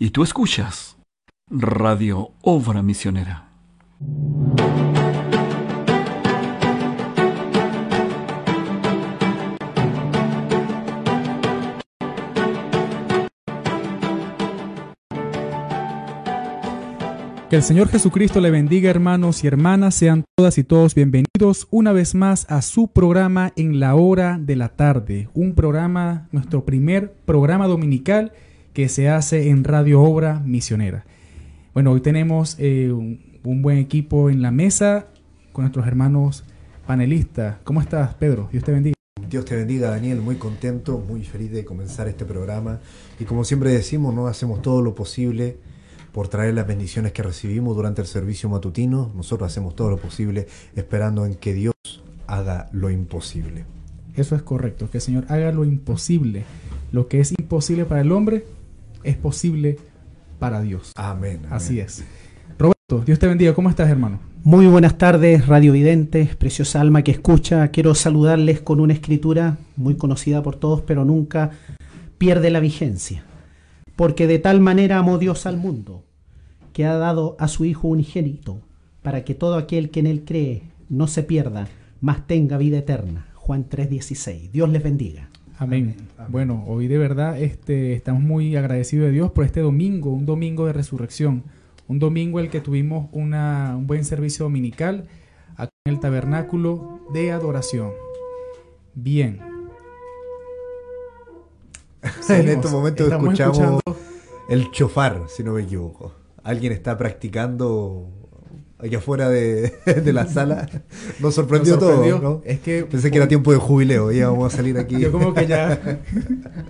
Y tú escuchas Radio Obra Misionera. Que el Señor Jesucristo le bendiga hermanos y hermanas, sean todas y todos bienvenidos una vez más a su programa en la hora de la tarde, un programa, nuestro primer programa dominical que se hace en Radio Obra Misionera. Bueno, hoy tenemos eh, un, un buen equipo en la mesa con nuestros hermanos panelistas. ¿Cómo estás, Pedro? Dios te bendiga. Dios te bendiga, Daniel. Muy contento, muy feliz de comenzar este programa. Y como siempre decimos, no hacemos todo lo posible por traer las bendiciones que recibimos durante el servicio matutino. Nosotros hacemos todo lo posible esperando en que Dios haga lo imposible. Eso es correcto, que el Señor haga lo imposible. Lo que es imposible para el hombre es posible para Dios. Amén. amén. Así es. Roberto, Dios te bendiga. ¿Cómo estás, hermano? Muy buenas tardes, radiovidentes, preciosa alma que escucha. Quiero saludarles con una escritura muy conocida por todos, pero nunca pierde la vigencia. Porque de tal manera amó Dios al mundo, que ha dado a su Hijo unigénito, para que todo aquel que en él cree no se pierda, mas tenga vida eterna. Juan 3:16. Dios les bendiga. Amén. Amén. Bueno, hoy de verdad este, estamos muy agradecidos de Dios por este domingo, un domingo de resurrección, un domingo en el que tuvimos una, un buen servicio dominical acá en el tabernáculo de adoración. Bien. en este momento escuchamos escuchando... el chofar, si no me equivoco. Alguien está practicando aquí afuera de, de, la sala. Nos sorprendió, Nos sorprendió, todo. ¿no? Es que pensé que era tiempo de jubileo, ya vamos a salir aquí. Yo como que ya.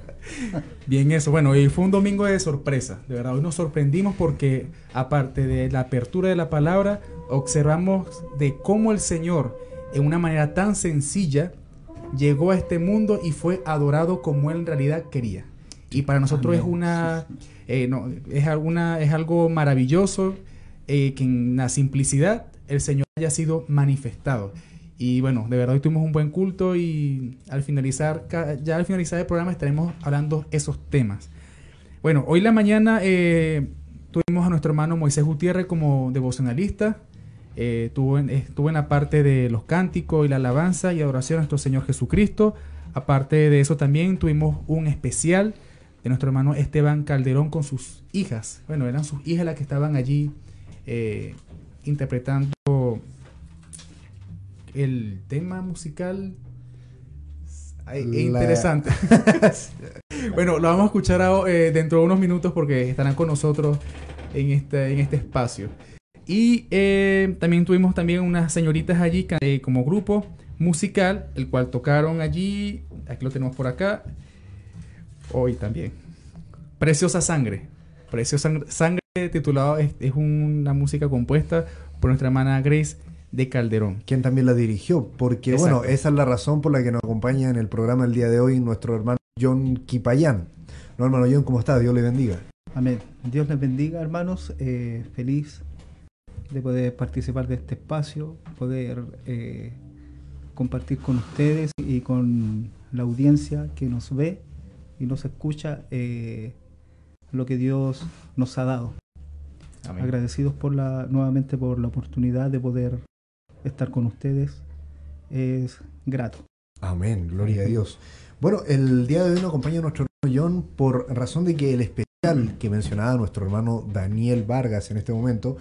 Bien eso. Bueno, y fue un domingo de sorpresa. De verdad, hoy nos sorprendimos porque aparte de la apertura de la palabra, observamos de cómo el Señor, en una manera tan sencilla, llegó a este mundo y fue adorado como él en realidad quería. Y para nosotros Amén. es una eh, no, es alguna es algo maravilloso eh, que en la simplicidad el Señor haya sido manifestado. Y bueno, de verdad hoy tuvimos un buen culto y al finalizar, ya al finalizar el programa estaremos hablando esos temas. Bueno, hoy la mañana eh, tuvimos a nuestro hermano Moisés Gutiérrez como devocionalista. Eh, estuvo, estuvo en la parte de los cánticos y la alabanza y adoración a nuestro Señor Jesucristo. Aparte de eso también tuvimos un especial de nuestro hermano Esteban Calderón con sus hijas. Bueno, eran sus hijas las que estaban allí eh, interpretando el tema musical interesante. bueno, lo vamos a escuchar a, eh, dentro de unos minutos porque estarán con nosotros en este, en este espacio. Y eh, también tuvimos también unas señoritas allí eh, como grupo musical, el cual tocaron allí, aquí lo tenemos por acá, hoy también. Preciosa Sangre. Preciosa Sangre titulado es, es, una música compuesta por nuestra hermana Grace de Calderón. Quien también la dirigió, porque Exacto. bueno, esa es la razón por la que nos acompaña en el programa el día de hoy nuestro hermano John Kipayán. No, hermano John, ¿cómo está? Dios le bendiga. Amén. Dios les bendiga, hermanos. Eh, feliz de poder participar de este espacio, poder eh, compartir con ustedes y con la audiencia que nos ve y nos escucha eh, lo que Dios nos ha dado. Amén. Agradecidos por la, nuevamente por la oportunidad de poder estar con ustedes. Es grato. Amén, gloria a Dios. Bueno, el día de hoy nos acompaña nuestro hermano John por razón de que el especial que mencionaba nuestro hermano Daniel Vargas en este momento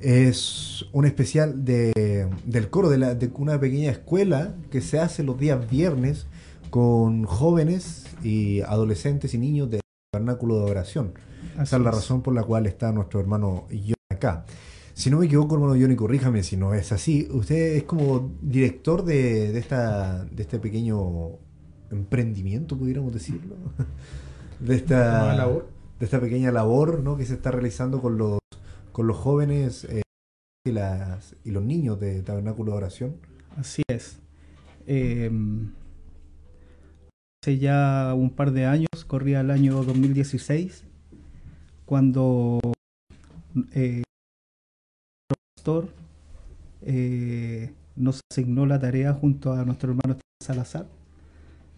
es un especial de, del coro de, la, de una pequeña escuela que se hace los días viernes con jóvenes y adolescentes y niños del vernáculo de oración. Así Esa es la razón por la cual está nuestro hermano John acá. Si no me equivoco, hermano Johnny, corríjame si no es así. Usted es como director de, de, esta, de este pequeño emprendimiento, pudiéramos decirlo. De esta, labor? De esta pequeña labor ¿no? que se está realizando con los, con los jóvenes eh, y, las, y los niños de Tabernáculo de Oración. Así es. Eh, hace ya un par de años, corría el año 2016, cuando eh, el pastor eh, nos asignó la tarea junto a nuestro hermano Salazar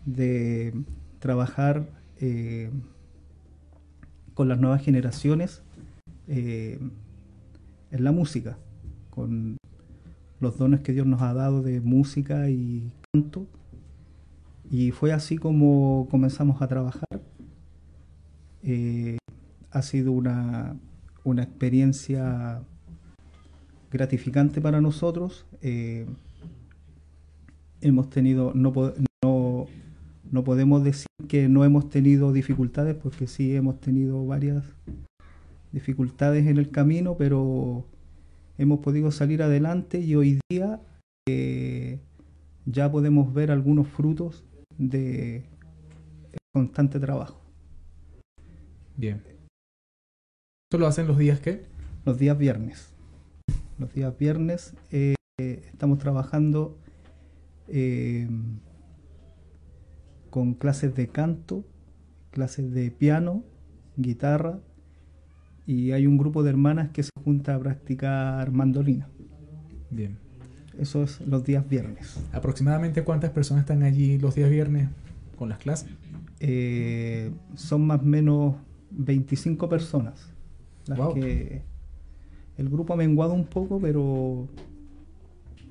de trabajar eh, con las nuevas generaciones en la música, con los dones que Dios nos ha dado de música y canto. Y fue así como comenzamos a trabajar. Ha sido una, una, experiencia gratificante para nosotros. Eh, hemos tenido, no, no, no podemos decir que no hemos tenido dificultades, porque sí hemos tenido varias dificultades en el camino, pero hemos podido salir adelante y hoy día eh, ya podemos ver algunos frutos de constante trabajo. Bien. ¿Esto lo hacen los días qué? Los días viernes. Los días viernes eh, estamos trabajando eh, con clases de canto, clases de piano, guitarra, y hay un grupo de hermanas que se junta a practicar mandolina. Bien. Eso es los días viernes. ¿Aproximadamente cuántas personas están allí los días viernes con las clases? Eh, son más o menos 25 personas. Las que el grupo ha menguado un poco, pero,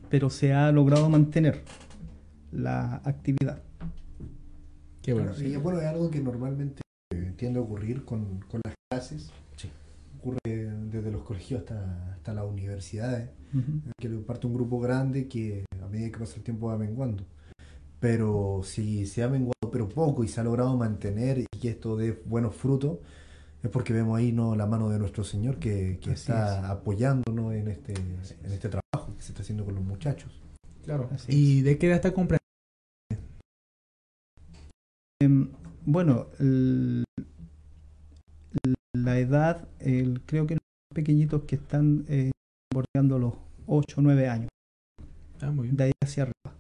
pero se ha logrado mantener la actividad. Qué bueno. Sí, bueno, es algo que normalmente tiende a ocurrir con, con las clases ocurre desde los colegios hasta, hasta las universidades, que parte un grupo grande que a medida que pasa el tiempo va menguando. Pero si se ha menguado pero poco y se ha logrado mantener y que esto dé buenos frutos, es porque vemos ahí ¿no? la mano de nuestro Señor que, que está apoyándonos en este, en este trabajo que se está haciendo con los muchachos. Claro. ¿Y de qué edad está comprendiendo? Em, bueno, el, la edad, el, creo que los pequeñitos que están eh, bordeando los 8 o 9 años. Ah, muy bien. De ahí hacia arriba.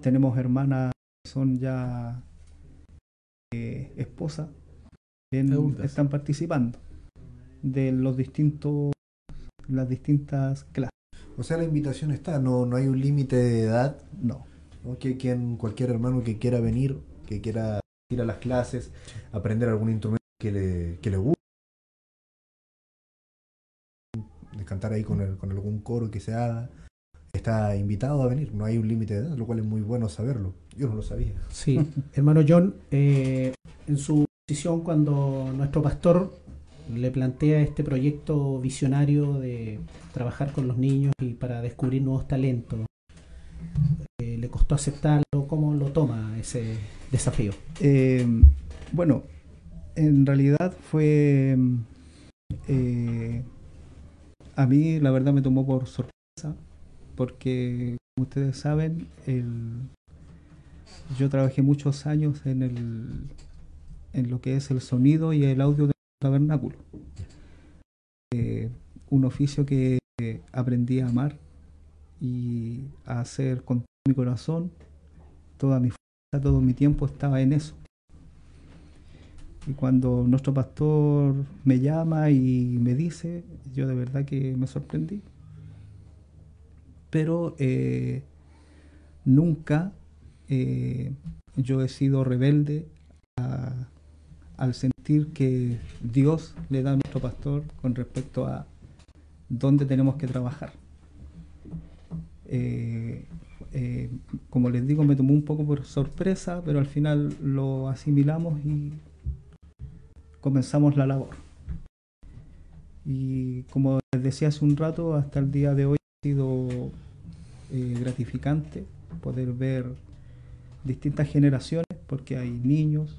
Tenemos hermanas que son ya eh, esposas están participando de los distintos las distintas clases. O sea, la invitación está, no, no hay un límite de edad. No. Que quien, cualquier hermano que quiera venir, que quiera ir a las clases, aprender algún instrumento que le, que le guste, de cantar ahí con, el, con algún coro que se haga, está invitado a venir. No hay un límite de edad, lo cual es muy bueno saberlo. Yo no lo sabía. Sí, hermano John, eh, en su cuando nuestro pastor le plantea este proyecto visionario de trabajar con los niños y para descubrir nuevos talentos, eh, ¿le costó aceptarlo? ¿Cómo lo toma ese desafío? Eh, bueno, en realidad fue... Eh, a mí la verdad me tomó por sorpresa, porque como ustedes saben, yo trabajé muchos años en, el, en lo que es el sonido y el audio del tabernáculo. Eh, un oficio que aprendí a amar y a hacer con mi corazón. Toda mi fuerza, todo mi tiempo estaba en eso. Y cuando nuestro pastor me llama y me dice, yo de verdad que me sorprendí. Pero eh, nunca eh, yo he sido rebelde al sentir que Dios le da a nuestro pastor con respecto a dónde tenemos que trabajar. Eh, como les digo, me tomó un poco por sorpresa, pero al final lo asimilamos y comenzamos la labor. Y como les decía hace un rato, hasta el día de hoy ha sido eh, gratificante poder ver distintas generaciones, porque hay niños,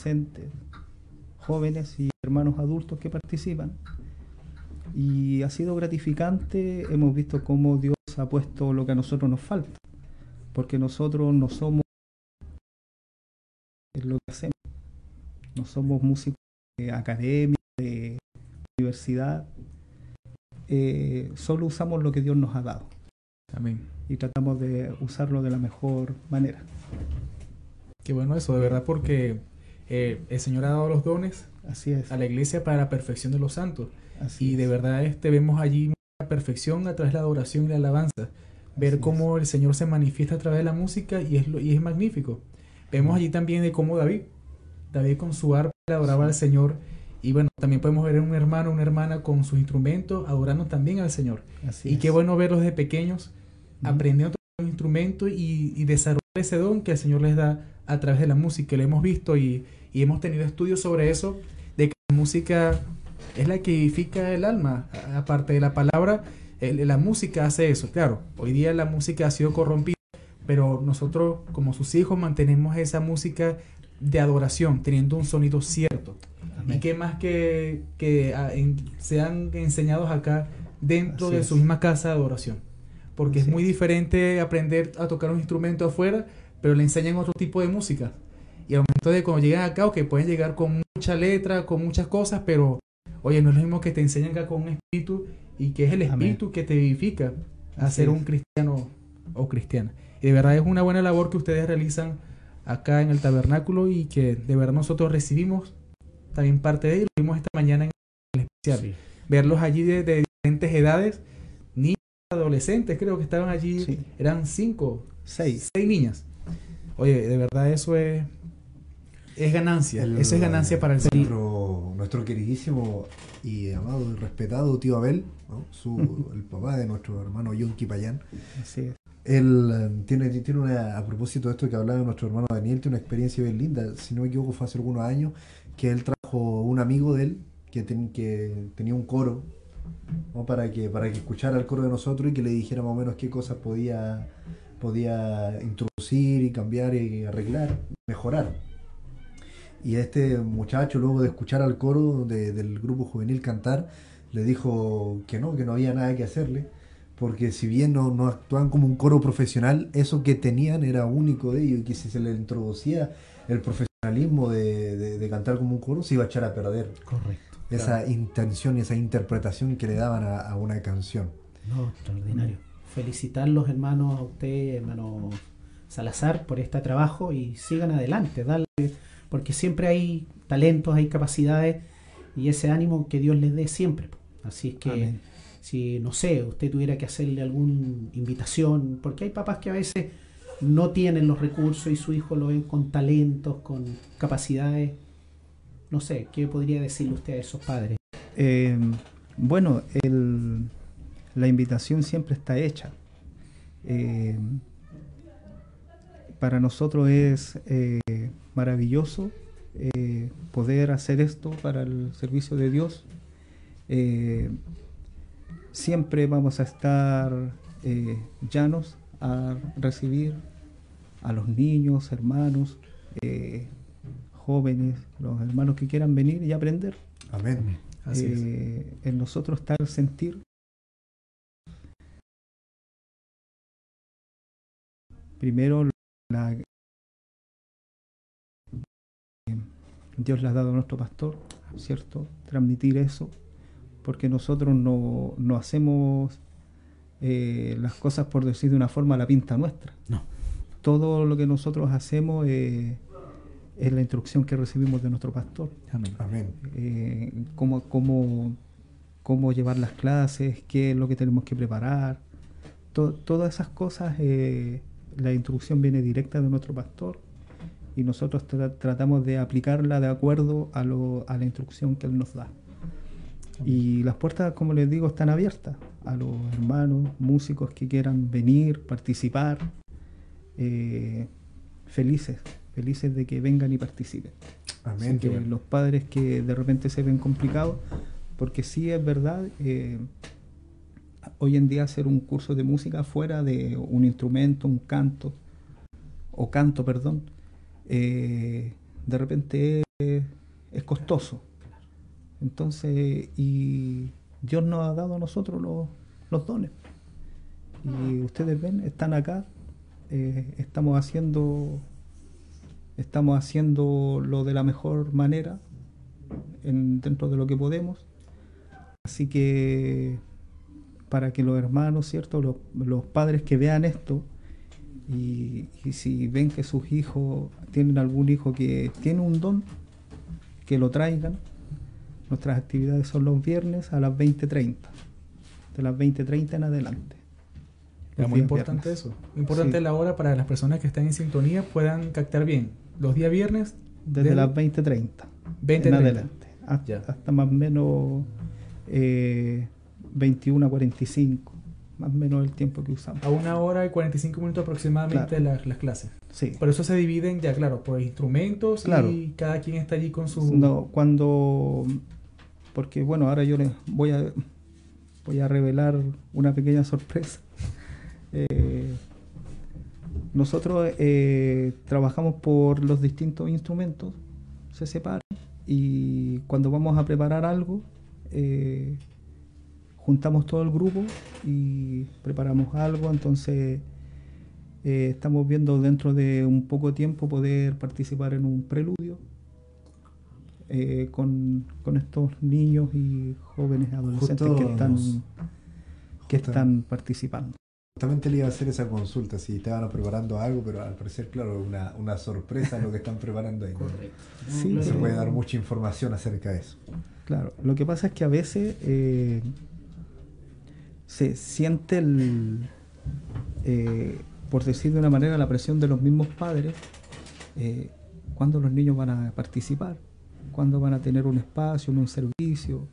adolescentes, jóvenes y hermanos adultos que participan. Y ha sido gratificante, hemos visto cómo Dios ha puesto lo que a nosotros nos falta, porque nosotros no somos lo que hacemos, no somos músicos de academia, de universidad. Eh, solo usamos lo que Dios nos ha dado. Amén. Y tratamos de usarlo de la mejor manera. Qué bueno eso, de verdad, porque eh, el Señor ha dado los dones Así es. a la iglesia para la perfección de los santos. y de verdad este, vemos allí la perfección a través de la adoración y la alabanza. Ver cómo el Señor se manifiesta a través de la música y es, y es magnífico. Vemos allí también de cómo David, David con su arpa adoraba al Señor Y bueno, también podemos ver un hermano, una hermana con sus instrumentos adorando también al Señor. Así y es. qué bueno verlos de pequeños Ujú. aprendiendo a tocar los instrumentos y, y desarrollar ese don que el Señor les da a través de la música. Lo hemos visto y, y hemos tenido estudios sobre eso, de que la música es la que vivifica el alma. Aparte de la palabra, el- la música hace eso. Claro, hoy día la música ha sido corrompida, pero nosotros como sus hijos mantenemos esa música de adoración, teniendo un sonido cierto. Amén. Y qué más que, que ah, en- sean enseñados acá dentro Así de es. su misma casa de adoración. Porque Así es muy diferente aprender a tocar un instrumento afuera, pero le enseñan otro tipo de música. Y al momento de cuando llegan acá, que pueden llegar con mucha letra, con muchas cosas, pero oye, no es lo mismo que te enseñan acá con un espíritu y que es el Amén. espíritu que te vivifica a Así ser un cristiano o cristiana. Y de verdad es una buena labor que ustedes realizan acá en el tabernáculo y que de verdad nosotros recibimos también parte de ello. Lo vimos esta mañana en el especial. Verlos allí de, de diferentes edades, niños, adolescentes, creo que estaban allí, Sí. eran cinco, Seis. seis niñas. Oye, de verdad eso es, es ganancia, El- eso es ganancia para el Señor. nuestro, queridísimo y amado y respetado tío Abel, ¿no? Su, el papá de nuestro hermano Yonki Payán. Así es. Él eh, tiene, tiene una, a propósito de esto que hablaba nuestro hermano Daniel, tiene una experiencia bien linda. Si no me equivoco, fue hace algunos años que él trajo un amigo de él que, ten- que tenía un coro ¿no? para, que, para que escuchara el coro de nosotros y que le dijera más o menos qué cosas podía, podía introducir y cambiar y arreglar, mejorar. Y este muchacho, luego de escuchar al coro de- del grupo juvenil cantar, le dijo que no, que no había nada que hacerle, porque si bien no, no actuaban como un coro profesional, eso que tenían era único de ellos, y que si se le introducía el profesionalismo de, de- de cantar como un coro, se iba a echar a perder Correcto. esa intención y esa interpretación que le daban a, a una canción. No, extraordinario. Felicitar los hermanos a usted, hermano Salazar, por este trabajo y sigan adelante, dale, porque siempre hay talentos, hay capacidades y ese ánimo que Dios les dé siempre. Así es que Amén. si, no sé, usted tuviera que hacerle alguna invitación, porque hay papás que a veces no tienen los recursos y su hijo lo ven con talentos, con capacidades. No sé, ¿qué podría decirle usted a esos padres? Eh, bueno, el- la invitación siempre está hecha. Eh, para nosotros es eh, maravilloso eh, poder hacer esto para el servicio de Dios. Eh, siempre vamos a estar eh, llanos a recibir a los niños, hermanos, eh, jóvenes, los hermanos que quieran venir y aprender. Amén. Así es. En nosotros está el sentir. Primero, la, Dios le ha dado a nuestro pastor, ¿cierto? Transmitir eso, porque nosotros no, no hacemos eh, las cosas por decir de una forma a la pinta nuestra. No. Todo lo que nosotros hacemos eh, es la instrucción que recibimos de nuestro pastor Amén. Amén. eh, cómo, cómo, cómo llevar las clases, qué es lo que tenemos que preparar. To- todas esas cosas, eh, la instrucción viene directa de nuestro pastor y nosotros tra- tratamos de aplicarla de acuerdo a, lo- a la instrucción que él nos da. Y las puertas, como les digo, están abiertas a los hermanos, músicos que quieran venir, participar, eh, felices, felices de que vengan y participen. Así que bueno. los padres que de repente se ven complicados, porque sí es verdad, eh, hoy en día hacer un curso de música fuera de un instrumento, un canto, o canto, perdón, eh, de repente es, costoso. Entonces, y Dios nos ha dado a nosotros los, los dones. Y ustedes ven, están acá, eh, estamos haciendo estamos haciendo lo de la mejor manera en- dentro de lo que podemos. Así que para que los hermanos, ¿cierto? Los, los padres que vean esto y, y si ven que sus hijos tienen algún hijo que tiene un don, que lo traigan. Nuestras actividades son los viernes a las 20.30, de las 20.30 en adelante. Es muy importante viernes. eso. Muy importante Sí. la hora para las personas que están en sintonía puedan captar bien. Los días viernes Desde las 20.30 20 en a 30. adelante. hasta más o menos eh, 21 a 45, más o menos el tiempo que usamos. A una hora y 45 minutos aproximadamente Claro. las, las clases. Sí. Por eso se dividen ya, claro, por instrumentos Claro. y cada quien está allí con su... No, cuando porque bueno, ahora yo les voy a voy a revelar una pequeña sorpresa. Eh, nosotros eh, trabajamos por los distintos instrumentos, se separan y cuando vamos a preparar algo, eh, juntamos todo el grupo y preparamos algo, entonces eh, estamos viendo dentro de un poco tiempo poder participar en un preludio eh, con, con estos niños y jóvenes adolescentes Justo que están nos- que están participando. Justamente le iba a hacer esa consulta, si estaban preparando algo, pero al parecer, claro, una, una sorpresa lo que están preparando ahí. ¿no? Sí, No se puede dar mucha información acerca de eso. Claro, lo que pasa es que a veces eh, se siente el, eh, por decir de una manera, la presión de los mismos padres, eh, cuándo los niños van a participar, cuándo van a tener un espacio, un servicio.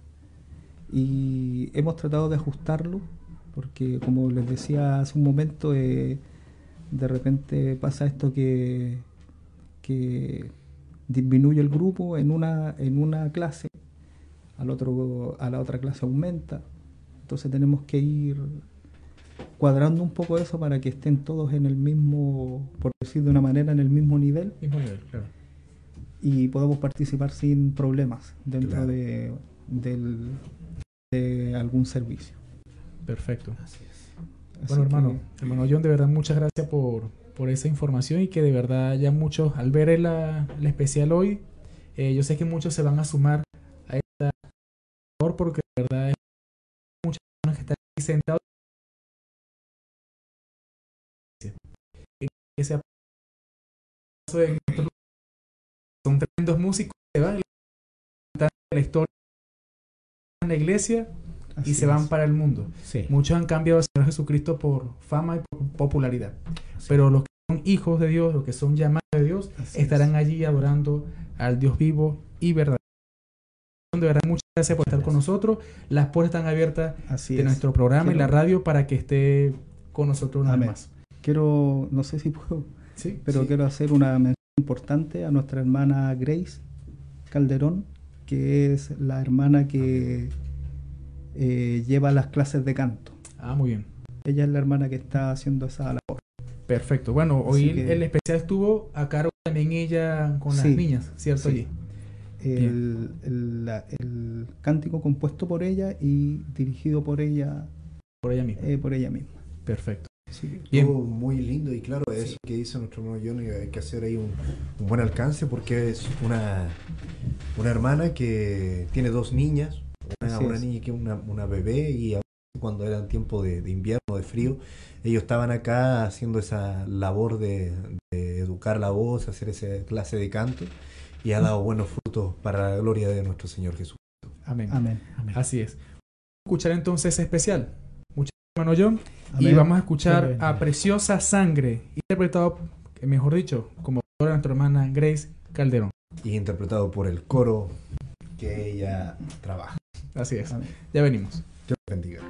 Y hemos tratado de ajustarlo, porque como les decía hace un momento, eh, de repente pasa esto que, que disminuye el grupo en una, en una clase al otro, a la otra clase aumenta. Entonces tenemos que ir cuadrando un poco eso para que estén todos en el mismo, por decir de una manera, en el mismo nivel Mismo nivel, claro. y podamos participar sin problemas dentro Claro. de, del- de algún servicio. Perfecto. Así Bueno, que- hermano, hermano John, de verdad muchas gracias por, por esa información y que de verdad ya muchos, al ver el, la- el especial hoy, eh, yo sé que muchos se van a sumar a esta labor porque de verdad personas que están aquí sentados. Caso de son tremendos músicos que van cantan la historia en la iglesia y se van es. para el mundo. Sí. Muchos han cambiado al Señor Jesucristo por fama y por popularidad. Pero los que son hijos de Dios, los que son llamados de Dios, Así estarán es. allí adorando al Dios vivo y verdadero. De verdad, muchas gracias por estar con nosotros. Las puertas están abiertas Así de es. nuestro programa y la radio para que esté con nosotros una vez más. Quiero, no sé si puedo, ¿Sí? pero Sí. quiero hacer una mención importante a nuestra hermana Grace Calderón, que es la hermana que eh, lleva las clases de canto. Ah, muy bien. Ella es la hermana que está haciendo esa labor. Perfecto. Bueno, hoy el- que- el especial estuvo a cargo también ella con las Sí. niñas, ¿cierto? Sí. Allí. El, el- el cántico compuesto por ella y dirigido por ella, Por ella misma. eh, por ella misma. Perfecto. Que- Bien. Estuvo muy lindo y claro, eso que dice nuestro hermano John, y hay que hacer ahí un, un buen alcance porque es una, una hermana que tiene dos niñas, una, una niña que es una, una bebé y cuando eran tiempo de, de invierno, de frío, ellos estaban acá haciendo esa labor de, de educar la voz, hacer esa clase de canto y ha dado buenos frutos para la gloria de nuestro Señor Jesús. Amén. Amén. Así es. Vamos a escuchar entonces ese especial. Muchas gracias, hermano John. Y Amén. vamos a escuchar Amén. a Preciosa Sangre, interpretado, mejor dicho, como por nuestra hermana Grace Calderón. Y interpretado por el coro que ella trabaja. Así es. Amén. Ya venimos. Dios bendiga.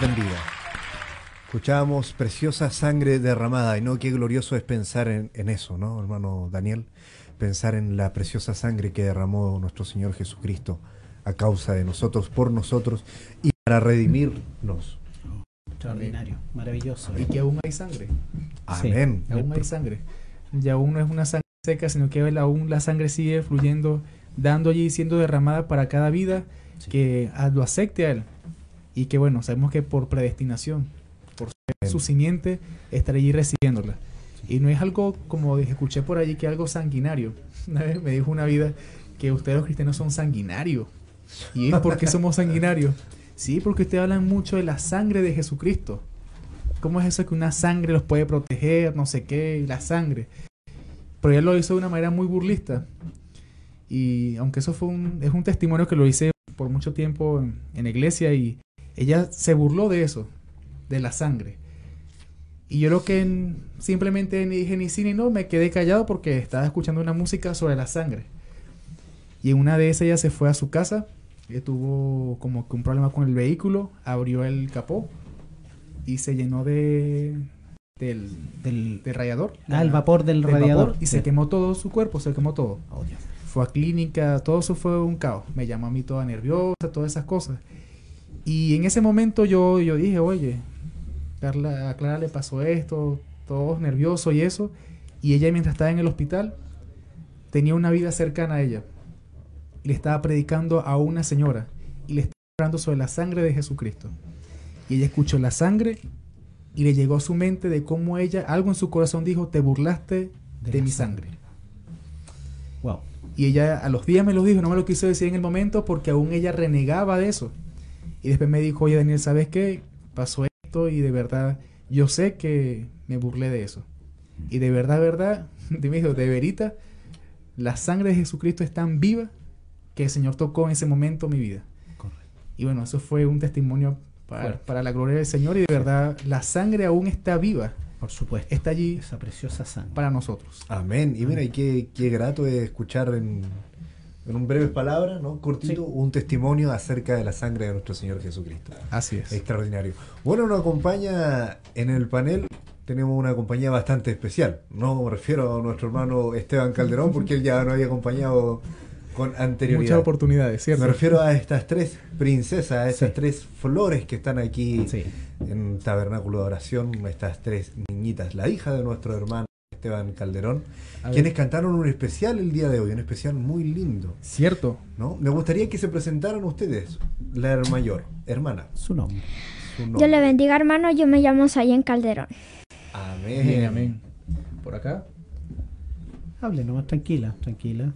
Les bendiga. Escuchábamos preciosa sangre derramada y no qué glorioso es pensar en, en eso, ¿no, hermano Daniel? Pensar en la preciosa sangre que derramó nuestro Señor Jesucristo a causa de nosotros, por nosotros y para redimirnos. Extraordinario, maravilloso. Y que aún hay sangre. Amén. Aún hay sangre. Ya aún no es una sangre seca, sino que aún la sangre sigue fluyendo, dando allí, siendo derramada para cada vida Sí. que ah, lo acepte a Él. Y que bueno, sabemos que por predestinación, por ser su simiente, estará allí recibiéndola. Y no es algo, como escuché por allí, que algo sanguinario. Una vez me dijo una vida que ustedes los cristianos son sanguinarios. ¿Y por qué somos sanguinarios? Sí, porque ustedes hablan mucho de la sangre de Jesucristo. ¿Cómo es eso que una sangre los puede proteger, no sé qué, y la sangre? Pero ella lo hizo de una manera muy burlista. Y aunque eso fue un, es un testimonio que lo hice por mucho tiempo en, en la iglesia y ella se burló de eso, de la sangre. Y yo lo que en- simplemente ni dije ni sí ni no, me quedé callado porque estaba escuchando una música sobre la sangre. Y en una de esas ella se fue a su casa, ella tuvo como que un problema con el vehículo, abrió el capó y se llenó de del, Del, del radiador. ah, el vapor del, del radiador. vapor, y se quemó todo su cuerpo, se quemó todo. Oh. Fue a clínica, todo eso fue un caos. Me llamó a mí toda nerviosa, todas esas cosas. Y en ese momento yo, yo dije, oye, Carla, a Clara le pasó esto, todos nerviosos y eso. Y ella mientras estaba en el hospital tenía una vida cercana a ella. Le estaba predicando a una señora y le estaba hablando sobre la sangre de Jesucristo. Y ella escuchó la sangre y le llegó a su mente de cómo ella, algo en su corazón dijo, te burlaste de, mi sangre. sangre. Wow. Y ella a los días me lo dijo, no me lo quiso decir en el momento porque aún ella renegaba de eso. Y después me dijo, oye Daniel, ¿sabes qué? Pasó esto y de verdad yo sé que me burlé de eso. Y de verdad, verdad, de me dijo, de verita, la sangre de Jesucristo es tan viva que el Señor tocó en ese momento mi vida. Correcto. Y bueno, eso fue un testimonio para, para la gloria del Señor y de verdad la sangre aún está viva, Por supuesto. está allí Esa preciosa sangre. para nosotros. Amén. Y mira, y qué, qué grato es escuchar en, en un breves palabras, ¿no? Cortito, Sí. un testimonio acerca de la sangre de nuestro Señor Jesucristo. Así es. Extraordinario. Bueno, nos acompaña en el panel, tenemos una compañía bastante especial. No me refiero a nuestro hermano Esteban Calderón, porque él ya nos había acompañado con anterioridad. Muchas oportunidades, ¿cierto? Me refiero a estas tres princesas, a estas Sí. tres flores que están aquí Sí. en Tabernáculo de Oración, estas tres niñitas, la hija de nuestro hermano Esteban Calderón. Quienes cantaron un especial el día de hoy, un especial muy lindo. Cierto. ¿no? Me gustaría que se presentaran ustedes, la mayor, hermana. Su nombre. su Dios nombre. le bendiga, hermano. Yo me llamo Sayen Calderón. Amén. Bien, amén. Por acá. Hable nomás, tranquila, tranquila.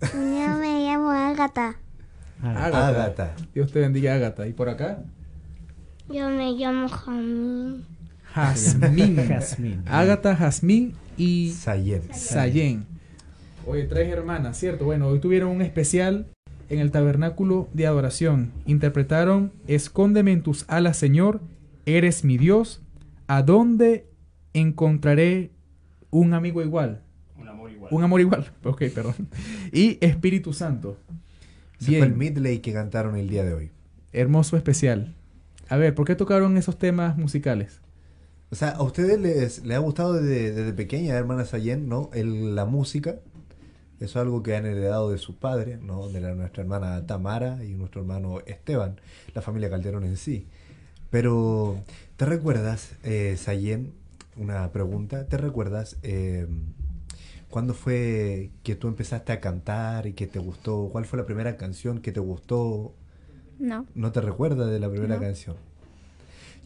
Yo me llamo Agatha. Ágata. Ágata. Dios te bendiga, Ágata. ¿Y por acá? Yo me llamo Jamín. Jazmín. Jazmín. Ágata, Jazmín y Sayen. Sayen. Oye, tres hermanas, ¿cierto? Bueno, hoy tuvieron un especial en el tabernáculo de adoración. Interpretaron Escóndeme en tus alas, Señor, eres mi Dios. ¿A dónde encontraré un amigo igual? Un amor igual. Un amor igual. Ok, perdón. Y Espíritu Santo. Ese fue el medley que cantaron el día de hoy. Hermoso especial. A ver, ¿por qué tocaron esos temas musicales? O sea, ¿a ustedes les, les ha gustado desde, desde pequeña, hermana Sayen, ¿no? El- la música. Eso es algo que han heredado de sus padres, ¿no? De la- nuestra hermana Tamara y nuestro hermano Esteban, la familia Calderón en sí. Pero, ¿te recuerdas, eh, Sayen? Una pregunta. ¿Te recuerdas eh, cuándo fue que tú empezaste a cantar y que te gustó? ¿Cuál fue la primera canción que te gustó No. ¿No te recuerdas de la primera No. canción?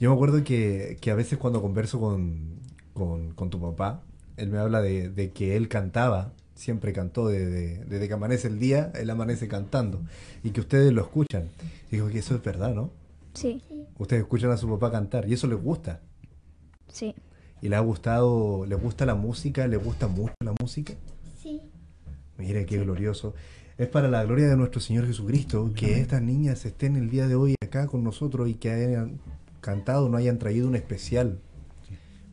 Yo me acuerdo que, que a veces cuando converso con, con, con tu papá, él me habla de, de que él cantaba, siempre cantó desde, desde que amanece el día, él amanece cantando, y que ustedes lo escuchan. Digo que eso es verdad, ¿no? Sí. Ustedes escuchan a su papá cantar, y eso les gusta. Sí. ¿Y le ha gustado, le gusta la música, le gusta mucho la música? Sí. Mire qué glorioso. Es para la gloria de nuestro Señor Jesucristo que estas niñas estén el día de hoy acá con nosotros y que hayan cantado, no hayan traído un especial,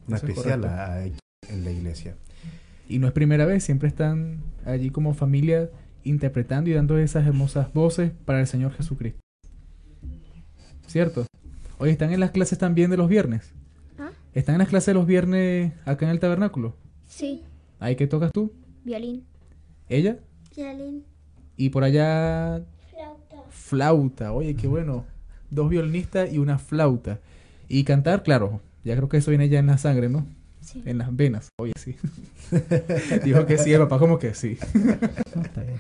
una Eso especial a- en la iglesia. Y no es primera vez, siempre están allí como familia interpretando y dando esas hermosas voces para el Señor Jesucristo. ¿Cierto? Oye, ¿están en las clases también de los viernes? ¿Ah? ¿Están en las clases de los viernes acá en el tabernáculo? Sí, ¿Ahí qué tocas tú? violín. ¿Ella? Violín. Y por allá Flauta. flauta. Oye, qué bueno. Dos violinistas y una flauta. Y cantar, claro. Ya creo que eso viene ya en la sangre, ¿no? Sí. En las venas. Oye, sí. Dijo que sí, el papá como que sí. No, está bien.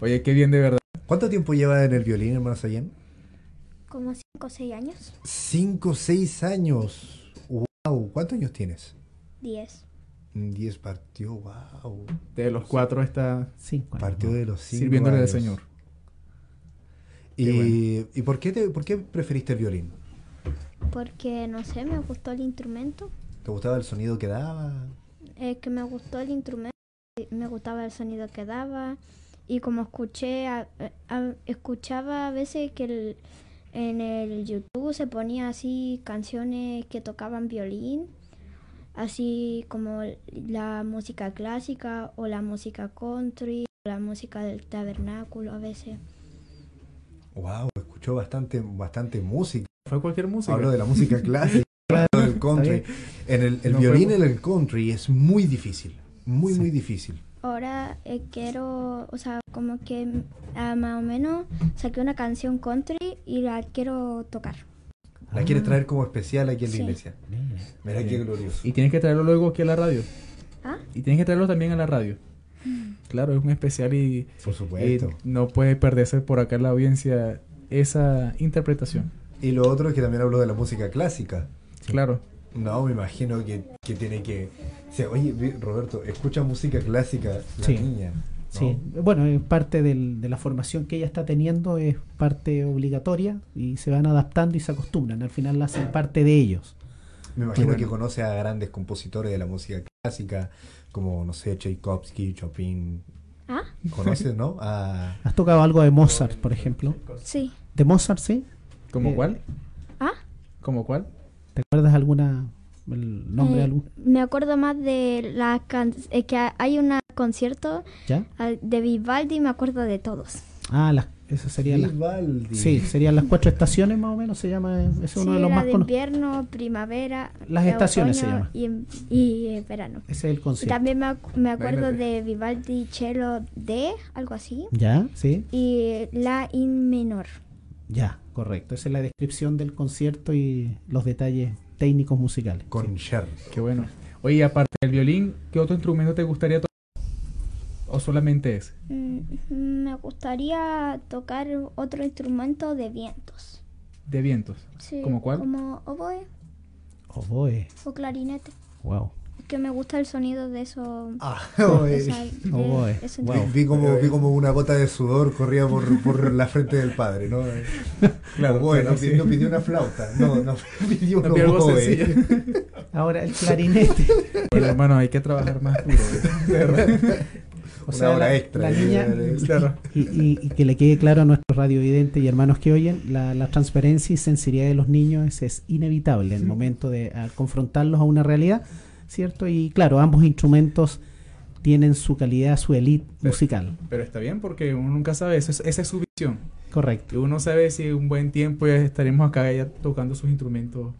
Oye, qué bien de verdad. ¿Cuánto tiempo lleva en el violín, hermano Sayen? Como 5 o 6 años. Cinco, seis años. Wow. ¿Cuántos años tienes? 10. Mm, Diez partió, wow. De los cuatro está Cinco años, Partió ¿no? de los cinco sirviéndole al. Señor. ¿Y, ¿y por, qué te, por qué preferiste el violín? Porque, no sé, me gustó el instrumento. ¿Te gustaba el sonido que daba? Es que me gustó el instrumento. Me gustaba el sonido que daba. Y como escuché, a- a- escuchaba a veces que el- en el YouTube se ponía así canciones que tocaban violín. Así como la música clásica o la música country, o la música del tabernáculo a veces. Wow, escuchó bastante, bastante música. Fue cualquier música. Habló de la música clásica, del country. En el, el No violín fue- en el country es muy difícil. Muy, muy difícil. Ahora eh, quiero, o sea, como que ah, más o menos saqué una canción country y la quiero tocar. La quieres traer como especial aquí en la Sí. iglesia. Mira qué glorioso. Y tienes que traerlo luego aquí a la radio. ¿Ah? Y tienes que traerlo también a la radio. Claro, es un especial y, Por y supuesto. no puede perderse por acá en la audiencia esa interpretación. Y lo otro es que también habló de la música clásica. Claro. No, me imagino que, que tiene que... o sea, oye, Roberto, escucha música clásica la Sí. niña. ¿no? Sí, bueno, es parte del- de la formación que ella está teniendo, es parte obligatoria y se van adaptando y se acostumbran. Al final la hacen parte de ellos. Me imagino bueno. que conoce a grandes compositores de la música clásica, como, no sé, Tchaikovsky, Chopin. ¿Ah? ¿Conoces, no? A... ¿Has tocado algo de Mozart, por ejemplo? Sí. ¿De Mozart, sí? ¿Como Eh, cuál? ¿Ah? ¿Como cuál? ¿Te acuerdas alguna el nombre de Eh, algún? Me acuerdo más de la can eh, que hay un concierto ¿Ya? ah, de Vivaldi, me acuerdo de todos. Ah, las, esas serían las, Vivaldi. sí, serían las cuatro estaciones más o menos, se llama, es Sí, uno de los más conocidos. invierno, primavera, Las de estaciones se llama. Y, eh, verano. Ese es el Y concierto. también me, ac- me acuerdo de Vivaldi Cello D, algo así, ¿Ya? Sí, y La In menor. ya, correcto. Esa es la descripción del concierto y los detalles técnicos musicales. Con Sí. Qué bueno. Oye, aparte del violín, ¿qué otro instrumento te gustaría tocar? ¿O solamente ese? Mm, Me gustaría tocar otro instrumento de vientos. De vientos. Sí, ¿Como cuál? Como oboe Oboe, o clarinete. wow. Es que me gusta el sonido de eso. Ah, esa- de Oboe, ese wow. Vi como, vi como una gota de sudor corría por, por la frente del padre, ¿no? Claro, claro, sí. pidió, pidió una flauta. No, no, pidió un No, oboe. Ahora el clarinete. Bueno, hermano, hay que trabajar más duro. ¿eh? O Una sea, hora la, extra, la eh, niña, y, y- y que le quede claro a nuestros radiovidentes y hermanos que oyen, la, la transparencia y sensibilidad de los niños es, es inevitable en el momento de a confrontarlos a una realidad, ¿cierto? Y claro, ambos instrumentos tienen su calidad, su elite musical, Pero está bien porque uno nunca sabe, eso es- esa es su visión. correcto. Y uno sabe si un buen tiempo ya estaremos acá ya tocando sus instrumentos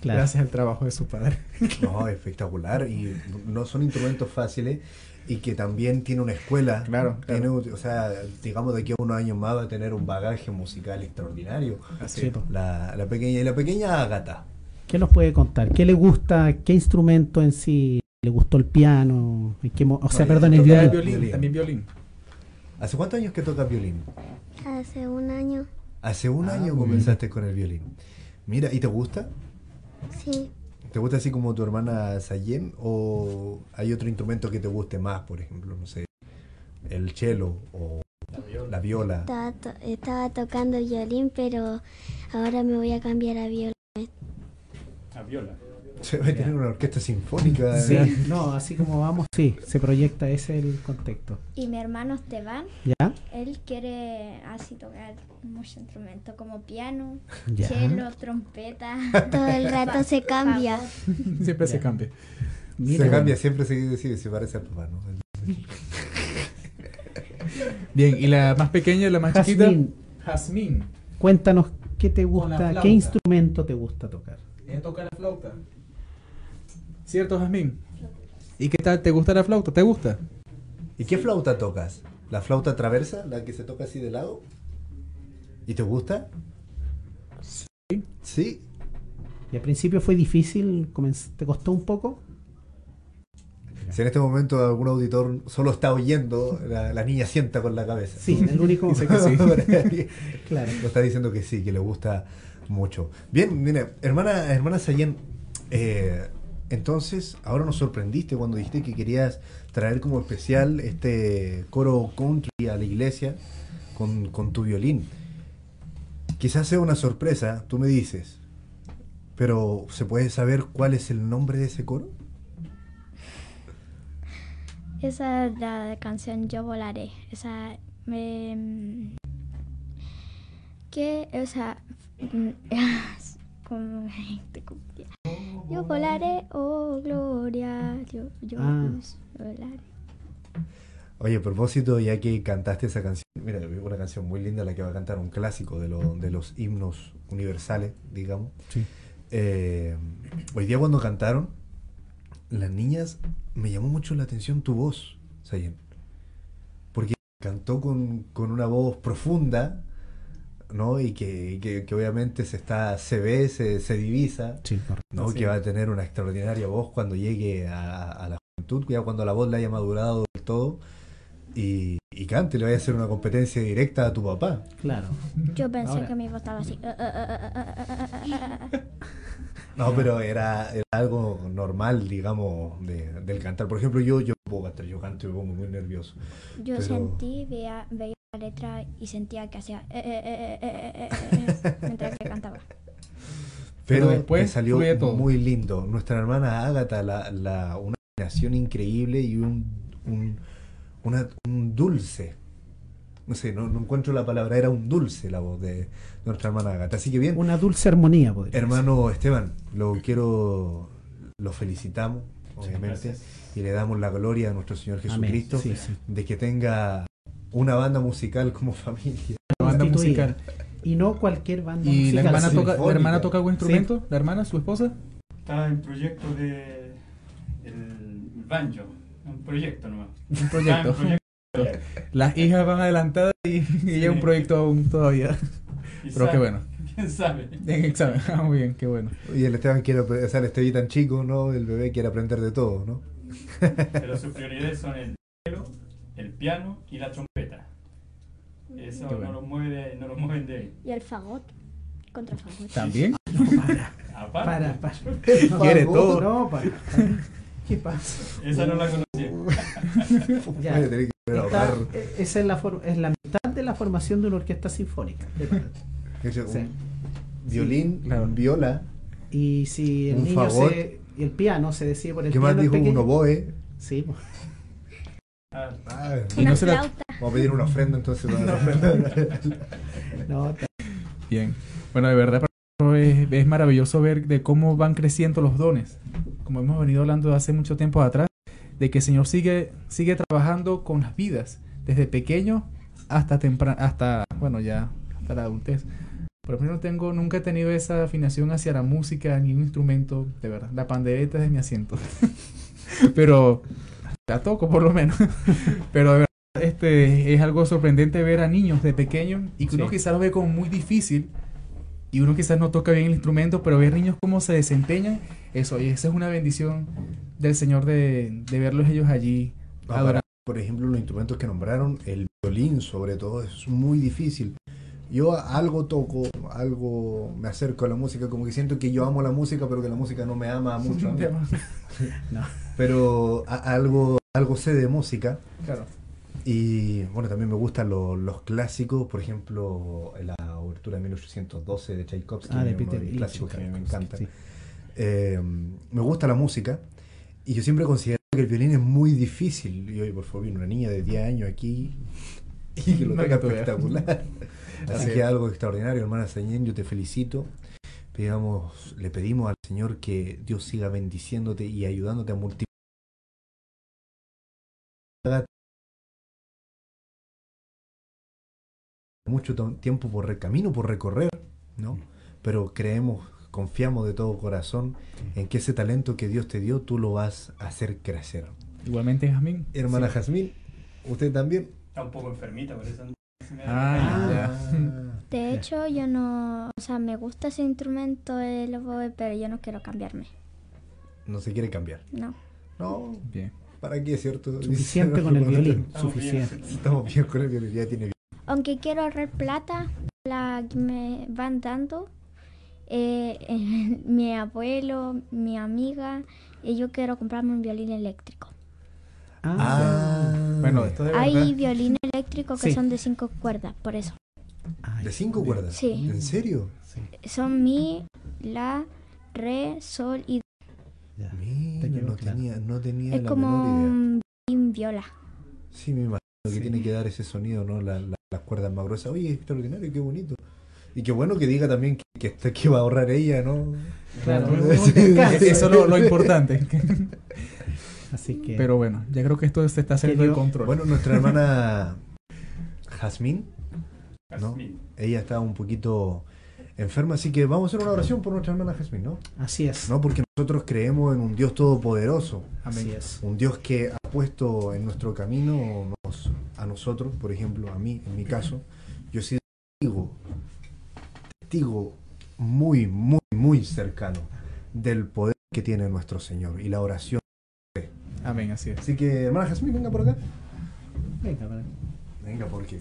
Claro. gracias al trabajo de su padre. No, espectacular. Y no son instrumentos fáciles y que también tiene una escuela. Claro, Tiene, o sea, digamos de aquí a unos años más va a tener un bagaje musical extraordinario. Así Sí. La, la pequeña y la pequeña Ágata. ¿Qué nos puede contar? ¿Qué le gusta? ¿Qué instrumento en sí? ¿Le gustó el piano? ¿En qué mo- o sea, No, perdón, el violín. violín, Violín. también violín. ¿Hace cuántos años que tocas violín? Hace un año, Hace un Ah, año comenzaste con el violín. Mira, ¿y te gusta? sí. ¿Te gusta así como tu hermana Sayen? ¿O hay otro instrumento que te guste más, por ejemplo? No sé, el cello o la viola. Estaba, to- estaba tocando el violín, pero ahora me voy a cambiar a viola. La viola. Se va a tener una orquesta sinfónica. Sí, no, así como vamos, sí, se proyecta, ese es el contexto. Y mi hermano Esteban, ¿Ya? él quiere así tocar muchos instrumentos como piano, Ya. cello, trompeta. Todo el rato se cambia. Siempre se cambia. Mira, se cambia, siempre se, sí, se parece al papá, ¿no? Bien, y la más pequeña, la más chiquita. Jazmín, cuéntanos ¿qué te gusta? ¿Qué instrumento te gusta tocar? Ella toca la flauta. ¿Cierto, Jazmín? ¿Y qué tal? ¿Te gusta la flauta? ¿Te gusta? ¿Y qué flauta tocas? ¿La flauta traversa? ¿La que se toca así de lado? ¿Y te gusta? Sí. Sí. ¿Y al principio fue difícil? ¿Comenz- ¿Te costó un poco? Si en este momento algún auditor solo está oyendo, la, la niña sienta con la cabeza. Sí, el único. Dice que sí. claro. Lo está diciendo que sí, que le gusta mucho. Bien, mire, hermana, hermana Sayen, eh, entonces ahora nos sorprendiste cuando dijiste que querías traer como especial este coro country a la iglesia con, con tu violín. Quizás sea una sorpresa, tú me dices, pero ¿se puede saber cuál es el nombre de ese coro? Esa es la canción Yo volaré. Esa me... ¿Qué? O sea... como-. Yo volaré, oh gloria. Yo, yo Ah. volaré. Oye, a propósito, ya que cantaste esa canción, mira, una canción muy linda la que va a cantar un clásico de, lo- de los himnos universales, digamos. Sí. Eh, hoy día cuando cantaron, las niñas, me llamó mucho la atención tu voz, Sayen. Porque cantó con, con una voz profunda, ¿no? Y que, que, que, obviamente se está, se ve, se, se divisa, sí, ¿no? Sí. Que va a tener una extraordinaria voz cuando llegue a, a la juventud, ya cuando la voz la haya madurado del todo y, y cante, le vaya a hacer una competencia directa a tu papá. Claro. Yo pensé Ahora. que mi voz estaba así. no, pero era, era, algo normal, digamos, de, del cantar. Por ejemplo, yo, yo puedo cantar, yo canto y me pongo muy nervioso. Yo pero... sentí, veía, veía letra y sentía que hacía eh, eh, eh, eh, eh, eh, eh, mientras que cantaba. Pero, Pero después salió todo. muy lindo. Nuestra hermana Ágata, la, la, una combinación increíble y un, un, una- un dulce. No sé, no, no encuentro la palabra, era un dulce la voz de nuestra hermana Ágata. Así que bien, Una dulce armonía, podría hermano Esteban, lo quiero, lo felicitamos, obviamente, gracias. y le damos la gloria a nuestro Señor. Jesucristo Sí, sí. de que tenga una banda musical como familia. La banda musical. Y no cualquier banda ¿Y la musical. hermana, sí. toca, la hermana toca algún instrumento? ¿La hermana, su esposa? Está en proyecto de el banjo, un proyecto nomás. Un proyecto. Las hijas van adelantadas y, y ella un proyecto aún todavía. Pero qué bueno. ¿Quién sabe? En examen. Ah, muy bien, qué bueno. Y el Esteban quiere, o sea, el Esteban tan chico, ¿no? El bebé quiere aprender de todo, ¿no? Pero sus prioridades son el cello, el piano y la trompeta. Eso Qué no bueno. lo mueve de- no lo mueven de ahí. Y el fagot. Contra fagot. ¿También? Aparte, Para, para. Quiere No, todo. No, para. para. ¿Qué pasa? esa no la conocía. Ya. Voy a tener que volver a Está- ahorrar. eh, esa es la, for- es la mitad de la formación de una orquesta sinfónica. Es un Sí. Violín, claro. viola, Y si el Un niño fagot. se, y el piano se decide por el ¿qué piano más el dijo? Un pequeño, oboe. Sí, pues. Ah, Y no se la- vamos a pedir una ofrenda entonces. No, Bien. Bueno, de verdad es, es maravilloso ver de cómo van creciendo los dones. Como hemos venido hablando hace mucho tiempo atrás, de que el Señor sigue, sigue trabajando con las vidas, desde pequeño hasta temprano, hasta, bueno, ya, hasta la adultez. Por ejemplo, no tengo, nunca he tenido esa afinación hacia la música ni un instrumento, de verdad. La pandereta es de mi asiento. Pero la toco por lo menos. Pero de verdad, este es algo sorprendente ver a niños de pequeños y que uno Sí. quizás lo ve como muy difícil y uno quizás no toca bien el instrumento, pero ver niños cómo se desempeñan, eso, y esa es una bendición del Señor de, de verlos ellos allí para- adorando. por ejemplo, los instrumentos que nombraron, el violín sobre todo, es muy difícil. Yo algo toco, algo me acerco a la música, como que siento que yo amo la música, pero que la música no me ama mucho. no. Pero a- algo, algo sé de música. Claro. Y bueno, también me gustan lo- los clásicos, por ejemplo, la obertura de 1812 de Tchaikovsky, Ah, de uno Peter mis Ilich, clásicos que a mí me encantan. sí. Eh, me gusta la música y yo siempre considero que el violín es muy difícil. Y hoy, por favor, viene una niña de 10 años aquí y que lo No, veas. espectacular. Así que algo extraordinario, hermana Sañén, yo te felicito. Pedimos, le pedimos al Señor que Dios siga bendiciéndote y ayudándote a multiplicar mucho tiempo por el camino por recorrer ¿no? Pero creemos, confiamos de todo corazón en que ese talento que Dios te dio, tú lo vas a hacer crecer. Igualmente, Jazmín. Hermana Jazmín, ¿usted también? Está un poco enfermita, por eso Ah, ya. De hecho, yo no, o sea, me gusta ese instrumento el oboe, pero yo no quiero cambiarme. No se quiere cambiar. No. No, Bien. ¿para qué, cierto? Suficiente con el violín. Estamos bien. Suficiente. Estamos bien con el violín, ya tiene Aunque quiero ahorrar plata, la que me van dando eh, eh, mi abuelo, mi amiga, y yo quiero comprarme un violín eléctrico. Ah, Ah, Bueno, esto de verdad. Hay violín eléctrico que Sí. son de cinco cuerdas, por eso. ay, ¿De cinco cuerdas? Sí. ¿En serio? Son mi, la, re, sol y ya. Mira, Te no claro. tenía, no tenía es la como menor idea. un violín viola. Sí, me imagino que tiene que dar ese sonido, ¿no? La- la- las cuerdas más gruesas. Oye, extraordinario, qué bonito. Y qué bueno que diga también que, que, está- que va a ahorrar ella, ¿no? Claro, Sí. Eso es lo, lo importante. Así que Pero bueno, ya creo que esto se está saliendo de Querido- control. Bueno, nuestra hermana Jazmín, ¿no? Ella está un poquito enferma, así que vamos a hacer una oración por nuestra hermana Jazmín, ¿no? así es. No, porque nosotros creemos en un Dios todopoderoso, Así es. un Dios que ha puesto en nuestro camino nos- a nosotros, por ejemplo, a mí, en mi caso, yo he sido testigo, testigo muy, muy, muy cercano del poder que tiene nuestro Señor y la oración. Amén, así es. Así que, hermana Jazmín, venga por acá. Venga, para- Venga, porque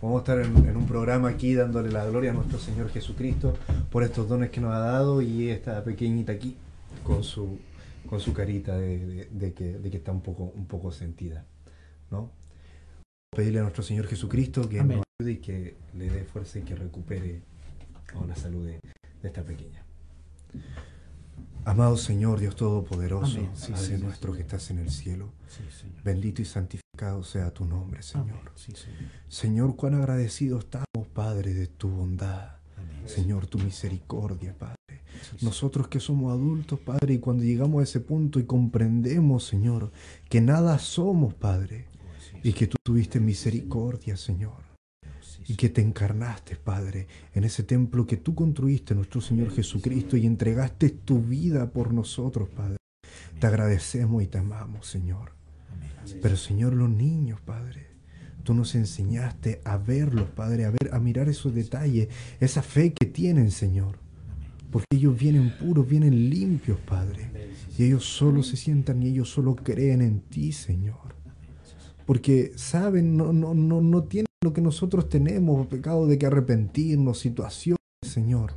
vamos a estar en, en un programa aquí dándole la gloria a nuestro Señor Jesucristo por estos dones que nos ha dado y esta pequeñita aquí con su, con su carita de, de- de que, de que está un poco, un poco sentida. ¿no? Pedirle a nuestro Señor Jesucristo que Amén. nos ayude y que le dé fuerza y que recupere la salud de, de esta pequeña. Amado Señor, Dios Todopoderoso, Amén. Sí, Padre Señor. nuestro que estás en el cielo, bendito y santificado sea tu nombre, Señor. Señor. Señor, cuán agradecidos estamos, Padre, de tu bondad. Amén. Señor, tu misericordia, Padre. Nosotros que somos adultos, Padre, y cuando llegamos a ese punto y comprendemos, Señor, que nada somos, Padre, y que tú tuviste misericordia, Señor, y que te encarnaste, Padre, en ese templo que tú construiste, nuestro Señor Jesucristo, y entregaste tu vida por nosotros, Padre. Te agradecemos y te amamos, Señor. Pero Señor, los niños, Padre, tú nos enseñaste a verlos, Padre, a ver, a mirar esos detalles, esa fe que tienen, Señor. Porque ellos vienen puros, vienen limpios, Padre. Y ellos solo se sientan y ellos solo creen en ti, Señor. Porque saben, no, no, no, no tienen lo que nosotros tenemos, pecado de que arrepentirnos, situaciones, Señor.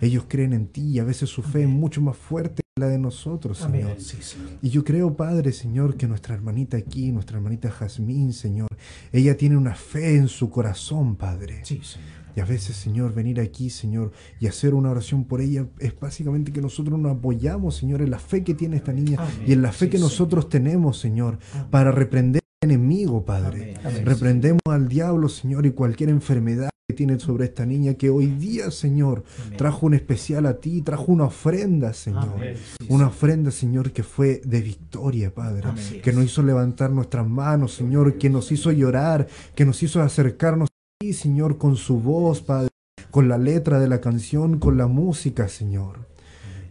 Ellos creen en ti y a veces su fe es mucho más fuerte que la de nosotros, Señor. Amén. Sí, Señor. Y yo creo, Padre, Señor, que nuestra hermanita aquí, nuestra hermanita Jazmín, Señor, ella tiene una fe en su corazón, Padre. Sí, Señor. Y a veces, Señor, venir aquí, Señor, y hacer una oración por ella es básicamente que nosotros nos apoyamos, Señor, en la fe que tiene esta niña Amén. y en la fe Sí, que nosotros tenemos, Señor, Amén. para reprender enemigo, Padre. Amén. Amén. Reprendemos al diablo, Señor, y cualquier enfermedad que tiene sobre esta niña que hoy día, Señor, Amén. trajo un especial a ti, trajo una ofrenda, Señor. Sí, Una ofrenda, Señor, que fue de victoria, Padre. Que nos hizo levantar nuestras manos, Señor. Que nos hizo llorar. Que nos hizo acercarnos a ti, Señor, con su voz, Padre. Con la letra de la canción, con la música, Señor.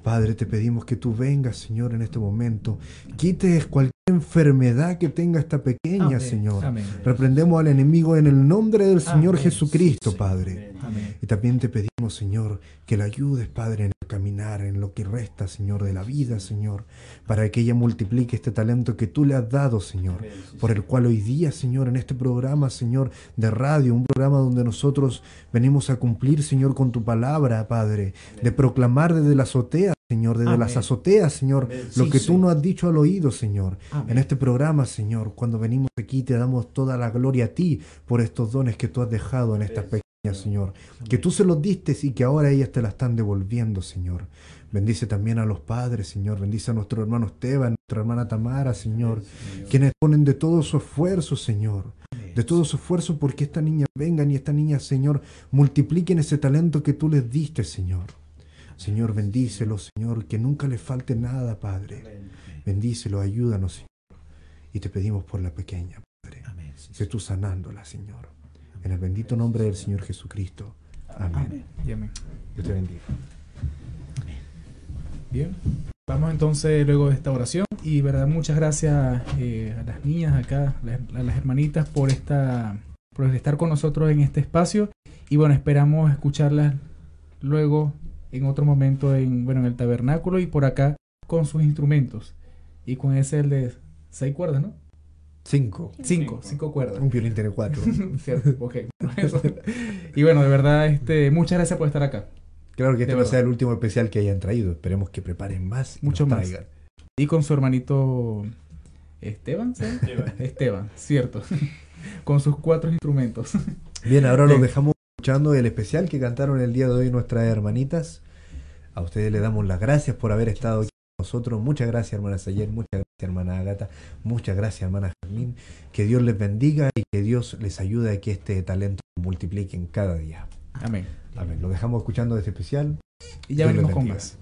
Padre, te pedimos que tú vengas, Señor, en este momento. Quites cualquier enfermedad que tenga esta pequeña, Amén. Señor. Amén. Reprendemos al enemigo en el nombre del Señor Amén. Jesucristo, Padre. Amén. Y también te pedimos, Señor, que la ayudes, Padre, en el caminar, en lo que resta, Señor, de la vida, Señor, para que ella multiplique este talento que tú le has dado, Señor, por el cual hoy día, Señor, en este programa, Señor, de radio, un programa donde nosotros venimos a cumplir, Señor, con tu palabra, Padre, de proclamar desde la azotea, Señor, desde Amén. las azoteas, Señor, lo Sí, que tú Señor. nos has dicho al oído, Señor. Amén. En este programa, Señor, cuando venimos aquí, te damos toda la gloria a ti por estos dones que tú has dejado en esta pequeña, Señor. Que tú se los diste y que ahora ellas te la están devolviendo, Señor. Bendice también a los padres, Señor. Bendice a nuestro hermano Esteban, nuestra hermana Tamara, Señor. Quienes ponen de todo su esfuerzo, Señor. De todo su esfuerzo porque esta niña vengan y esta niña, Señor, multipliquen ese talento que tú les diste, Señor. Señor, bendícelo, Señor, que nunca le falte nada, Padre. Bendícelo, ayúdanos, Señor. Y te pedimos por la pequeña, Padre. Amén. Sí, Que Señor. tú sanándola, Señor. En el bendito nombre del Señor Jesucristo. Amén. Y amén. Dios te bendiga. Bien. Vamos entonces luego de esta oración y verdad muchas gracias eh, a las niñas acá, a las hermanitas por esta por estar con nosotros en este espacio y bueno esperamos escucharlas luego en otro momento en bueno en el tabernáculo y por acá con sus instrumentos y con ese el de seis cuerdas, ¿no? Cinco. Cinco, Cinco. cinco cuerdas. Un violín tiene cuatro. Cierto, ok. Eso. Y bueno, de verdad, este, muchas gracias por estar acá. Claro que De este no verdad. sea el último especial que hayan traído. Esperemos que preparen más y Mucho más. traigan. Y con su hermanito Esteban, ¿sí? Esteban. Esteban, cierto. con sus cuatro instrumentos. Bien, ahora los dejamos escuchando el especial que cantaron el día de hoy nuestras hermanitas. A ustedes les damos las gracias por haber estado aquí con nosotros. Muchas gracias, hermana Sayer. Muchas gracias, hermana Agata. Muchas gracias, hermana Germín. Que Dios les bendiga y que Dios les ayude a que este talento se multiplique en cada día. Amén. Amén. Lo dejamos escuchando este especial. Y ya Dios venimos con más.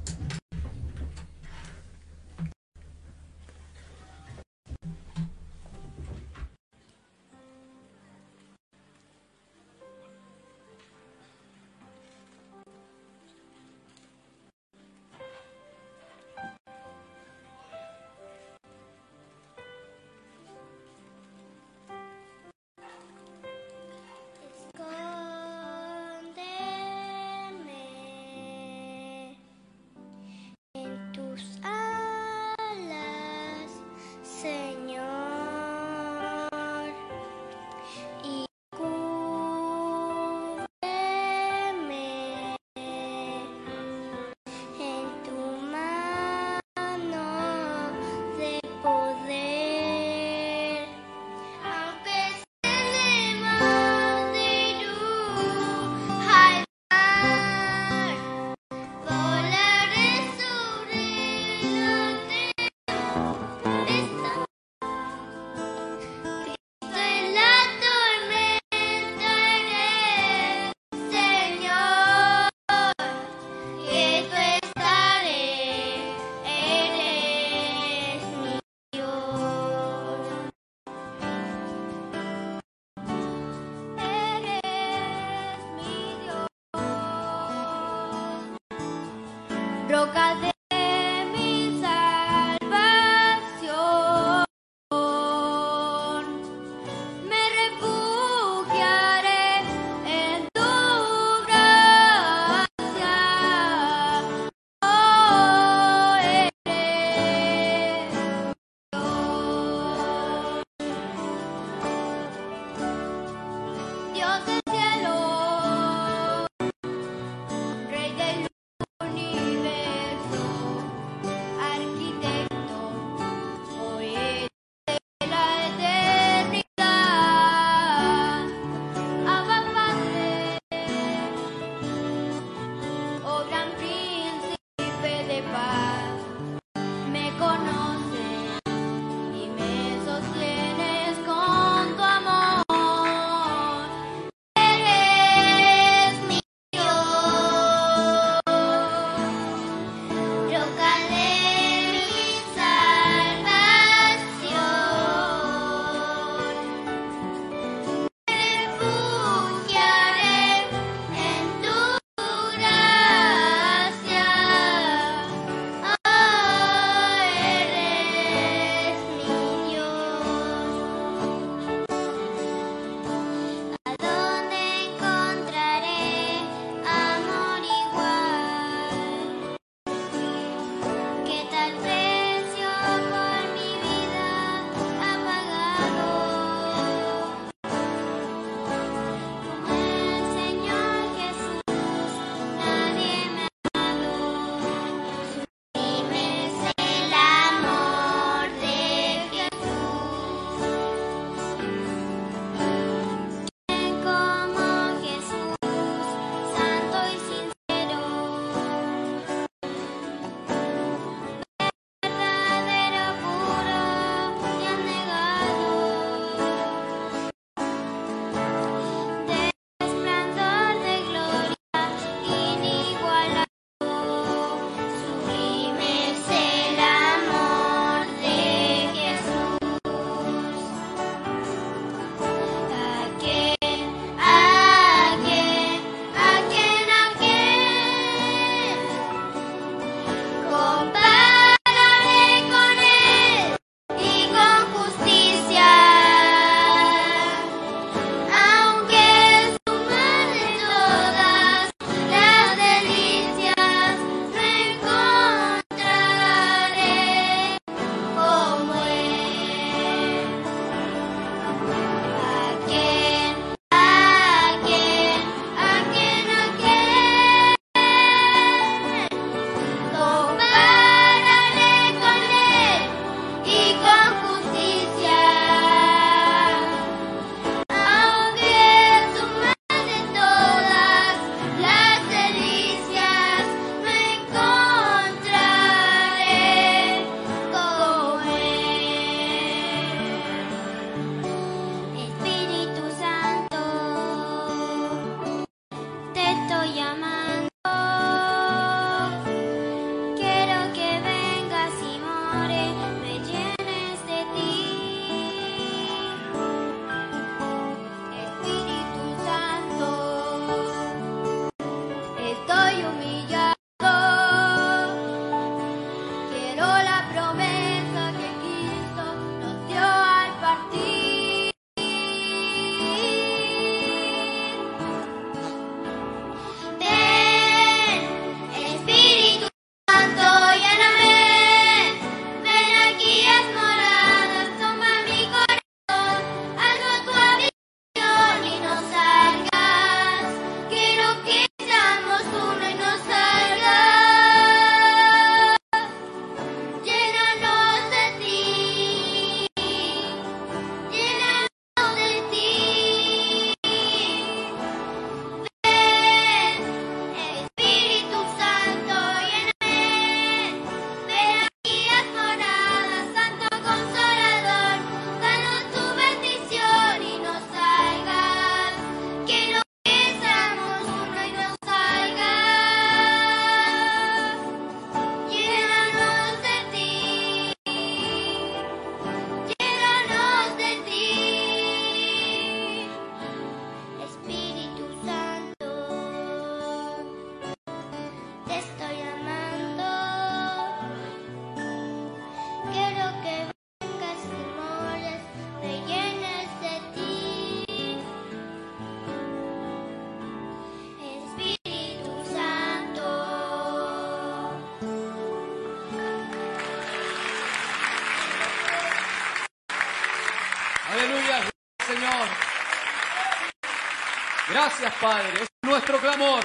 Gracias, Padre. Es nuestro clamor.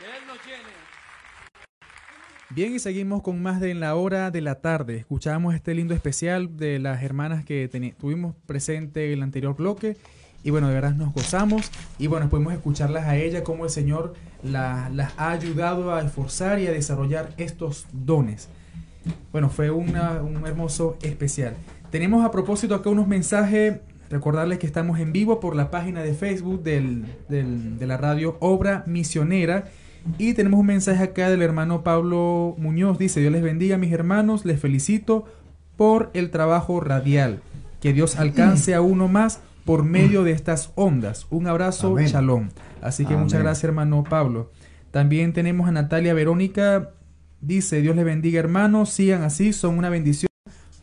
Él nos llene. Bien, y seguimos con más de En la Hora de la Tarde. Escuchamos este lindo especial de las hermanas que tuvimos presente en el anterior bloque. Y bueno, de verdad nos gozamos. Y bueno, podemos escucharlas a ella, cómo el Señor la- las ha ayudado a esforzar y a desarrollar estos dones. Bueno, fue una- un hermoso especial. Tenemos a propósito acá unos mensajes. Recordarles que estamos en vivo por la página de Facebook del- del- de la radio Obra Misionera. Y tenemos un mensaje acá del hermano Pablo Muñoz. Dice, Dios les bendiga mis hermanos, les felicito por el trabajo radial. Que Dios alcance a uno más por medio de estas ondas. Un abrazo, Amén. shalom. Así que muchas gracias hermano Pablo. También tenemos a Natalia Verónica. Dice, Dios les bendiga hermanos, sigan así, son una bendición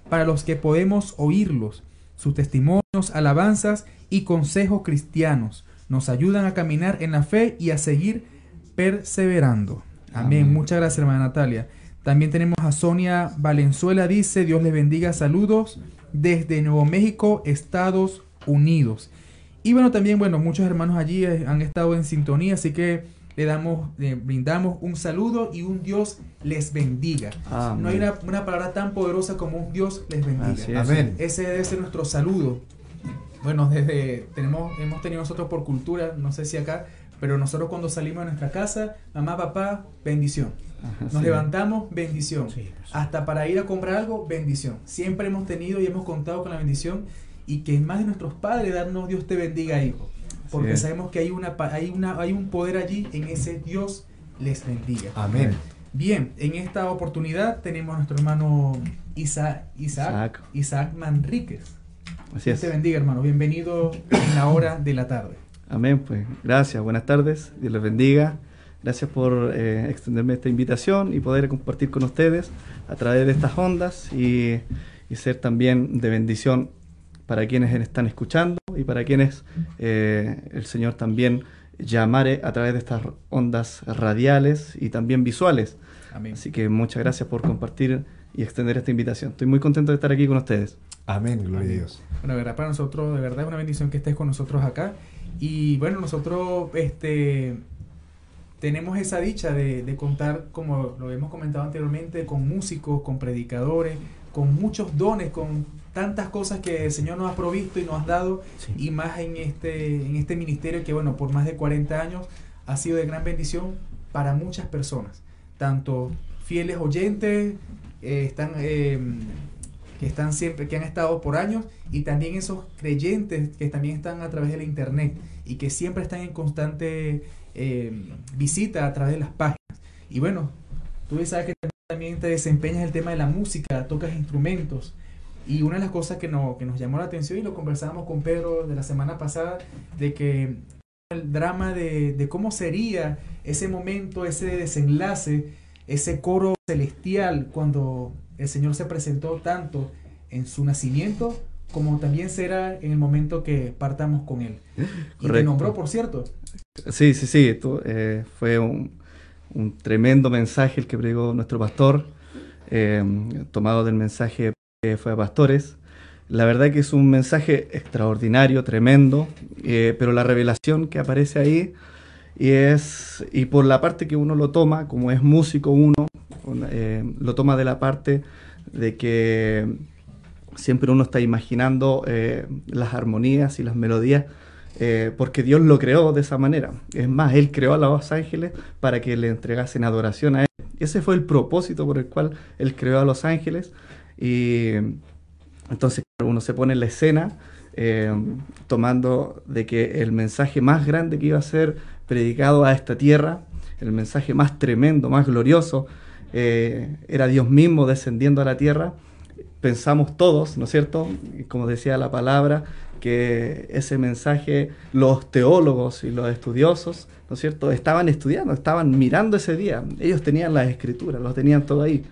para los que podemos oírlos. Sus testimonios, alabanzas y consejos cristianos nos ayudan a caminar en la fe y a seguir perseverando. Amén. Amén. Muchas gracias, hermana Natalia. También tenemos a Sonia Valenzuela, dice, Dios les bendiga, saludos desde Nuevo México, Estados Unidos. Y bueno, también, bueno, muchos hermanos allí eh, han estado en sintonía, así que le damos, le brindamos un saludo y un Dios les bendiga. Amén. No hay una, una palabra tan poderosa como un Dios les bendiga. Así es. Amén. Ese debe ser nuestro saludo. Bueno, desde tenemos, hemos tenido nosotros por cultura, no sé si acá, pero nosotros cuando salimos de nuestra casa, mamá, papá, bendición. Ajá, Nos sí. levantamos, bendición. Sí, pues. Hasta para ir a comprar algo, bendición. Siempre hemos tenido y hemos contado con la bendición y que más de nuestros padres darnos Dios te bendiga, hijo. Porque es. sabemos que hay una hay una hay un poder allí en ese Dios les bendiga. Amén. Bien, en esta oportunidad tenemos a nuestro hermano Isaac Isaac, Isaac. Manríquez. Así Dios es. te bendiga, hermano. Bienvenido en la hora de la tarde. Amén, pues gracias, buenas tardes, Dios les bendiga. Gracias por eh, extenderme esta invitación y poder compartir con ustedes a través de estas ondas y, y ser también de bendición para quienes están escuchando y para quienes eh, el Señor también llamare a través de estas ondas radiales y también visuales. Amén. Así que muchas gracias por compartir y extender esta invitación. Estoy muy contento de estar aquí con ustedes. Amén, gloria Amén. a Dios. Bueno, de verdad para nosotros, de verdad es una bendición que estés con nosotros acá. Y bueno, nosotros este, tenemos esa dicha de, de contar, como lo hemos comentado anteriormente, con músicos, con predicadores, con muchos dones, con tantas cosas que el Señor nos ha provisto y nos ha dado, Sí. y más en este, en este ministerio que, bueno, por más de 40 años ha sido de gran bendición para muchas personas, tanto fieles oyentes, eh, están, eh, que están siempre, que han estado por años, y también esos creyentes que también están a través de la internet y que siempre están en constante eh, visita a través de las páginas. Y bueno, tú sabes que también te desempeñas el tema de la música, tocas instrumentos. Y una de las cosas que, no, que nos llamó la atención y lo conversábamos con Pedro de la semana pasada, de que el drama de, de cómo sería ese momento, ese desenlace, ese coro celestial cuando el Señor se presentó tanto en su nacimiento como también será en el momento que partamos con Él. Y te nombró, por cierto. Sí, sí, sí. tú, eh, fue un, un tremendo mensaje el que pregó nuestro pastor, eh, tomado del mensaje que fue a pastores. La verdad que es un mensaje extraordinario, tremendo, eh, pero la revelación que aparece ahí y es y por la parte que uno lo toma, como es músico uno, eh, lo toma de la parte de que siempre uno está imaginando eh, las armonías y las melodías eh, porque Dios lo creó de esa manera. Es más, Él creó a los ángeles para que le entregasen adoración a Él. Ese fue el propósito por el cual Él creó a los ángeles. Y entonces uno se pone en la escena eh, tomando de que el mensaje más grande que iba a ser predicado a esta tierra, el mensaje más tremendo, más glorioso, eh, era Dios mismo descendiendo a la tierra. Pensamos todos, ¿no es cierto? Como decía la palabra, que ese mensaje los teólogos y los estudiosos, ¿no es cierto?, estaban estudiando, estaban mirando ese día. Ellos tenían las escrituras, lo tenían todo ahí.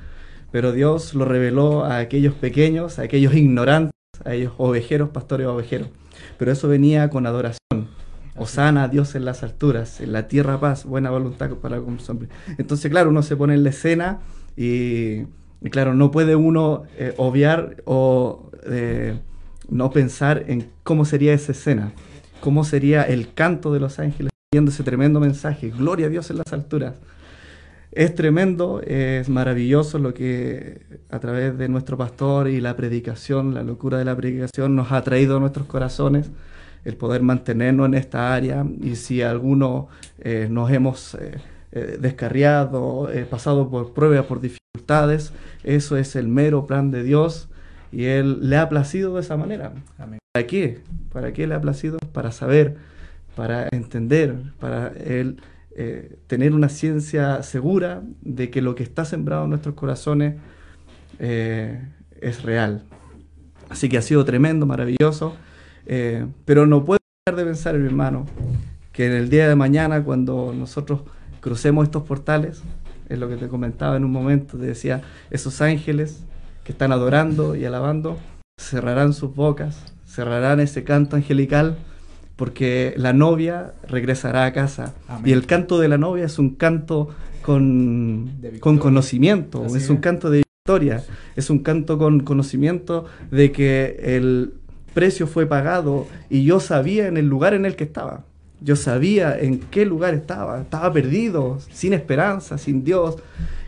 Pero Dios lo reveló a aquellos pequeños, a aquellos ignorantes, a aquellos ovejeros, pastores ovejeros. Pero eso venía con adoración. Osana a Dios en las alturas, en la tierra paz, buena voluntad para con los hombres. Entonces, claro, uno se pone en la escena y, y claro, no puede uno eh, obviar o eh, no pensar en cómo sería esa escena, cómo sería el canto de los ángeles viendo ese tremendo mensaje, gloria a Dios en las alturas. Es tremendo, es maravilloso lo que a través de nuestro pastor y la predicación, la locura de la predicación nos ha traído a nuestros corazones el poder mantenernos en esta área y si alguno eh, nos hemos eh, eh, descarriado, eh, pasado por pruebas, por dificultades, eso es el mero plan de Dios y Él le ha placido de esa manera. Amén. ¿Para qué? ¿Para qué le ha placido? Para saber, para entender, para Él eh, tener una ciencia segura de que lo que está sembrado en nuestros corazones eh, es real. Así que ha sido tremendo, maravilloso, eh, pero no puedo dejar de pensar, mi hermano, que en el día de mañana, cuando nosotros crucemos estos portales, es lo que te comentaba en un momento, te decía, esos ángeles que están adorando y alabando, cerrarán sus bocas, cerrarán ese canto angelical, porque la novia regresará a casa. Amén. Y el canto de la novia es un canto con, con conocimiento, Así es un canto de victoria, es un canto con conocimiento de que el precio fue pagado y yo sabía en el lugar en el que estaba. Yo sabía en qué lugar estaba. Estaba perdido, sin esperanza, sin Dios.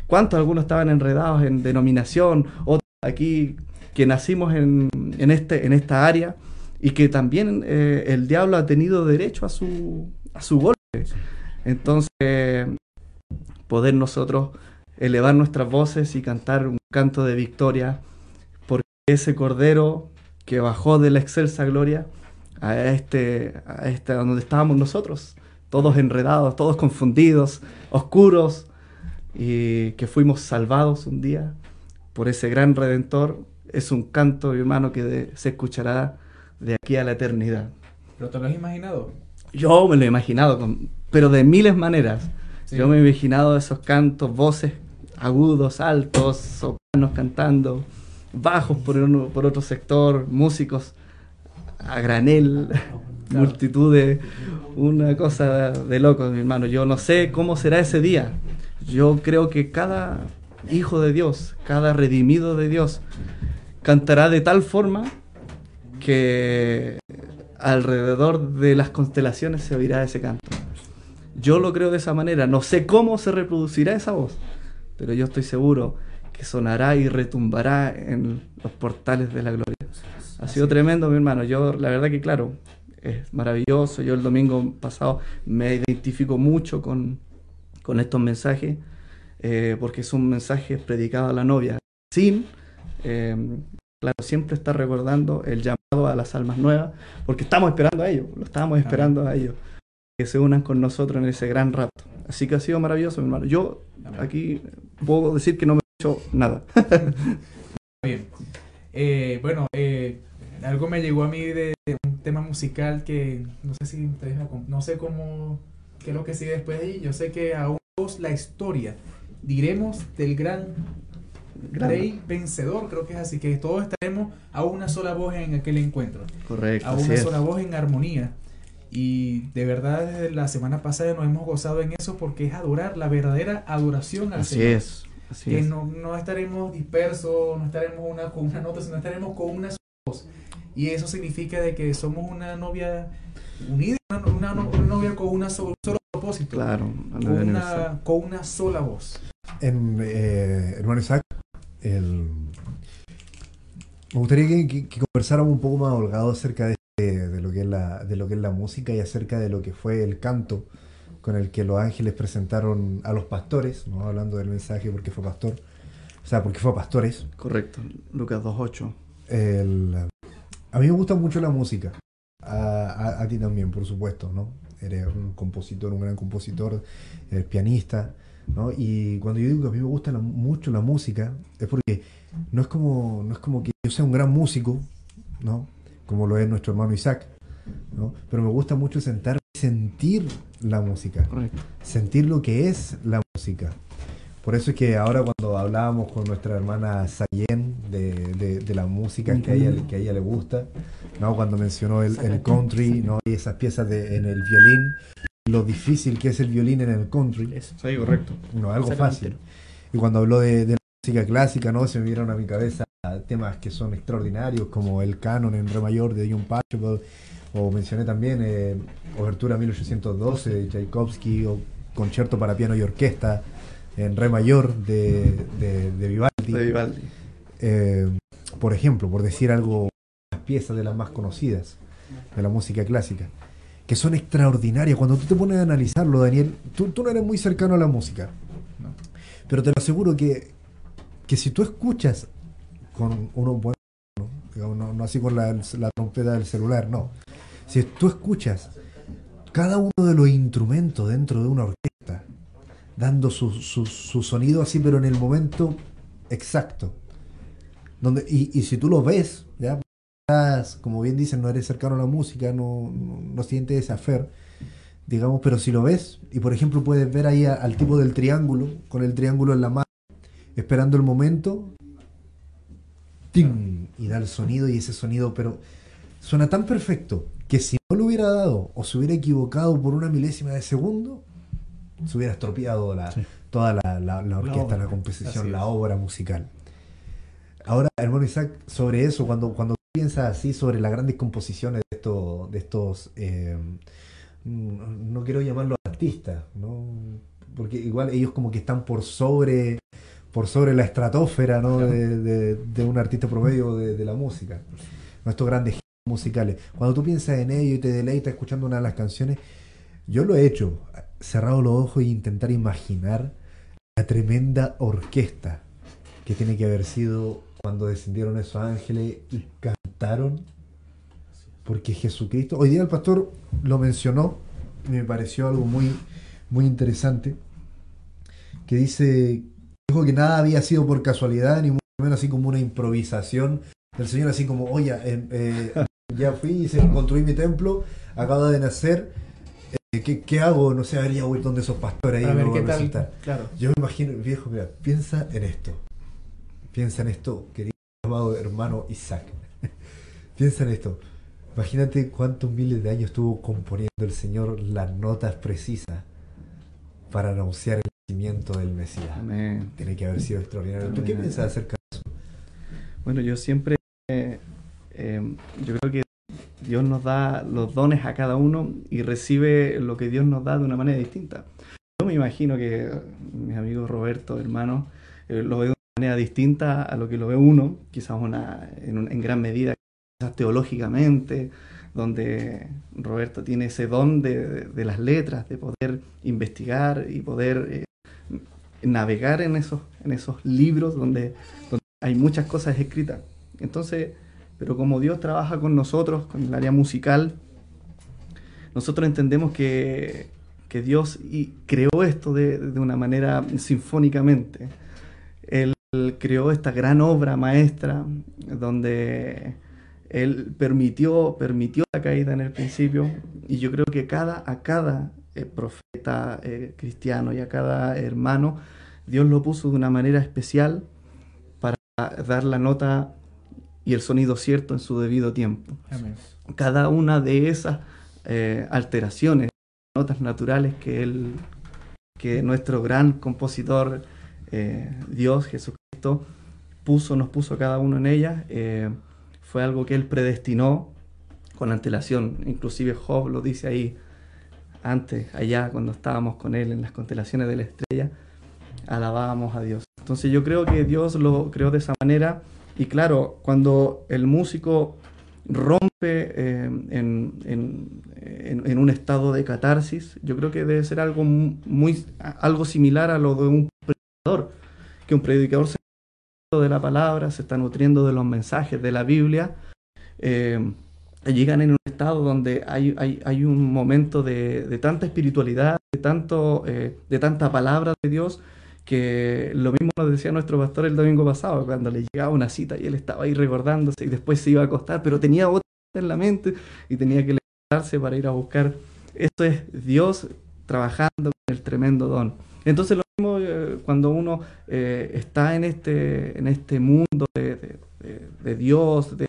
¿Cuántos algunos estaban enredados en denominación? Otros aquí que nacimos en, en este, en esta área y que también eh, el diablo ha tenido derecho a su, a su golpe. Entonces, poder nosotros elevar nuestras voces y cantar un canto de victoria, porque ese cordero que bajó de la excelsa gloria a este, a este donde estábamos nosotros, todos enredados, todos confundidos, oscuros, y que fuimos salvados un día por ese gran redentor, es un canto, hermano, que se escuchará de aquí a la eternidad. ¿Pero te lo has imaginado? Yo me lo he imaginado, con- pero de miles maneras. Sí. Yo me he imaginado esos cantos, voces agudos, altos, sopranos cantando, bajos por, uno, por otro sector, músicos a granel, multitudes, una cosa de locos, mi hermano. Yo no sé cómo será ese día. Yo creo que cada hijo de Dios, cada redimido de Dios, cantará de tal forma que alrededor de las constelaciones se oirá ese canto. Yo lo creo de esa manera. No sé cómo se reproducirá esa voz, pero yo estoy seguro que sonará y retumbará en los portales de la gloria. Ha sido tremendo, mi hermano. Yo, la verdad que, claro, es maravilloso. Yo el domingo pasado me identifico mucho con, con estos mensajes, eh, porque son mensajes predicados a la novia, sin, eh, claro, siempre está recordando el llamado a las almas nuevas, porque estamos esperando a ellos, lo estábamos esperando a ellos, que se unan con nosotros en ese gran rapto. Así que ha sido maravilloso, mi hermano. Yo aquí puedo decir que no me he hecho nada. Bien. Eh, bueno, eh, algo me llegó a mí de, de un tema musical que no sé si ustedes no sé cómo qué es lo que sigue después de ahí. Yo sé que aún la historia, diremos del gran Gran- rey vencedor, creo que es así, que todos estaremos a una sola voz en aquel encuentro, Correcto, a así una es. sola voz en armonía. Y de verdad desde la semana pasada nos hemos gozado en eso porque es adorar, la verdadera adoración al Así Señor es, así que es. no, no estaremos dispersos, no estaremos una, con una nota, sino estaremos con una sola voz. Y eso significa de que somos una novia unida, una, una- una novia con una so- solo propósito, Claro, con una, con una sola voz. En, eh, hermano Isaac, el- me gustaría que, que- que conversáramos un poco más holgado acerca de, de lo que es la, de lo que es la música y acerca de lo que fue el canto con el que los ángeles presentaron a los pastores, no hablando del mensaje porque fue pastor, o sea, porque fue pastores. Correcto, Lucas 2.8. El- a mí me gusta mucho la música. A, a- a ti también, por supuesto, ¿no? Eres un compositor, un gran compositor, eres pianista, ¿no? Y cuando yo digo que a mí me gusta la- mucho la música, es porque no es como, no es como que yo sea un gran músico, ¿no? Como lo es nuestro hermano Isaac, ¿no? Pero me gusta mucho sentar sentir la música, Correcto. sentir lo que es la música. Por eso es que ahora cuando hablábamos con nuestra hermana Sayen de, de- de la música que a, ella, que a ella le gusta, ¿no? cuando mencionó el, el country ¿no? y esas piezas de, en el violín, lo difícil que es el violín en el country, Sí, correcto. no algo fácil. Y cuando habló de, de la música clásica, ¿no? se me vieron a mi cabeza temas que son extraordinarios, como el canon en re mayor de John Pachelbel, o mencioné también eh, Obertura 1812 de Tchaikovsky, o Concierto para piano y orquesta en re mayor de, de- de Vivaldi. De Vivaldi. Eh, por ejemplo, por decir algo, las piezas de las más conocidas de la música clásica, que son extraordinarias. Cuando tú te pones a analizarlo, Daniel, tú, tú no eres muy cercano a la música, pero te lo aseguro que, que si tú escuchas con uno bueno, ¿no? No, no así con la, la trompeta del celular, no. Si tú escuchas cada uno de los instrumentos dentro de una orquesta, dando su, su, su sonido así, pero en el momento exacto. Donde, y, y si tú lo ves, ya como bien dicen, no eres cercano a la música, no, no, no sientes ese afer, digamos, pero si lo ves, y por ejemplo puedes ver ahí a- al tipo del triángulo, con el triángulo en la mano, esperando el momento, ¡ting! y da el sonido, y ese sonido, pero suena tan perfecto que si no lo hubiera dado o se hubiera equivocado por una milésima de segundo, se hubiera estropeado la, toda la, la- la orquesta, obra. la, composición, la obra musical. Ahora, hermano Isaac, sobre eso, cuando, cuando piensas así sobre las grandes composiciones de estos, de estos eh, mm, no quiero llamarlos artistas, ¿no? porque igual ellos como que están por sobre por sobre la estratosfera ¿no? de, de- de un artista promedio de, de la música, nuestros grandes musicales. Cuando tú piensas en ello y te deleitas escuchando una de las canciones, yo lo he hecho, cerrado los ojos e intentar imaginar la tremenda orquesta que tiene que haber sido cuando descendieron esos ángeles y Porque Jesucristo, hoy día el pastor lo mencionó, y me pareció algo muy, muy interesante, que dice, dijo que nada había sido por casualidad, ni mucho menos así como una improvisación del Señor, así como, oye, eh, eh, ya fui y se construí mi templo, acaba de nacer, eh, ¿qué, qué hago? No sé, a ver, ya voy donde esos pastores ahí A me ver qué tal. resultar. Claro. Yo me imagino, viejo, mira, piensa en esto. Piensa en esto, querido amado hermano Isaac. Piensa en esto. Imagínate cuántos miles de años estuvo componiendo el Señor las notas precisas para anunciar el nacimiento del Mesías. Amén. Tiene que haber sido extraordinario. ¿Tú qué Amén. piensas acerca de eso? Bueno, yo siempre, eh, eh, yo creo que Dios nos da los dones a cada uno y recibe lo que Dios nos da de una manera distinta. Yo me imagino que mis amigos Roberto, hermano, eh, lo veo de una manera distinta a lo que lo ve uno, quizás una, en, un- en gran medida, teológicamente, donde Roberto tiene ese don de, las letras, de poder investigar y poder eh, navegar en esos, en esos libros donde, hay muchas cosas escritas. Entonces, pero como Dios trabaja con nosotros, con el área musical, nosotros entendemos que, Dios creó esto de una manera sinfónicamente. Él creó esta gran obra maestra donde Él permitió, permitió la caída en el principio y yo creo que cada, a cada eh, profeta eh, cristiano y a cada hermano, Dios lo puso de una manera especial para dar la nota y el sonido cierto en su debido tiempo. Amén. Cada una de esas eh, alteraciones, notas naturales que él, que nuestro gran compositor Dios Jesucristo puso, nos puso cada uno en ellas, fue algo que él predestinó con antelación. Inclusive Job lo dice ahí antes, allá cuando estábamos con él en las constelaciones de la estrella, alabábamos a Dios. Entonces yo creo que Dios lo creó de esa manera y claro, cuando el músico rompe eh, en, en- en- un estado de catarsis, yo creo que debe ser algo mu- muy algo similar a lo de un predicador, que un predicador se de la palabra, se está nutriendo de los mensajes de la Biblia, eh, llegan en un estado donde hay, hay, hay un momento de, de tanta espiritualidad, de, tanto, eh, de tanta palabra de Dios, que lo mismo nos decía nuestro pastor el domingo pasado, cuando le llegaba una cita y él estaba ahí recordándose y después se iba a acostar, pero tenía otra en la mente y tenía que levantarse para ir a buscar. Esto es Dios trabajando con el tremendo don. Entonces lo mismo eh, cuando uno eh, está en este, en este mundo de, de- de- de Dios, de,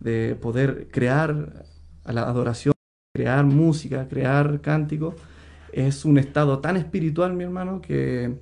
de poder crear a la adoración, crear música, crear cánticos, es un estado tan espiritual, mi hermano, que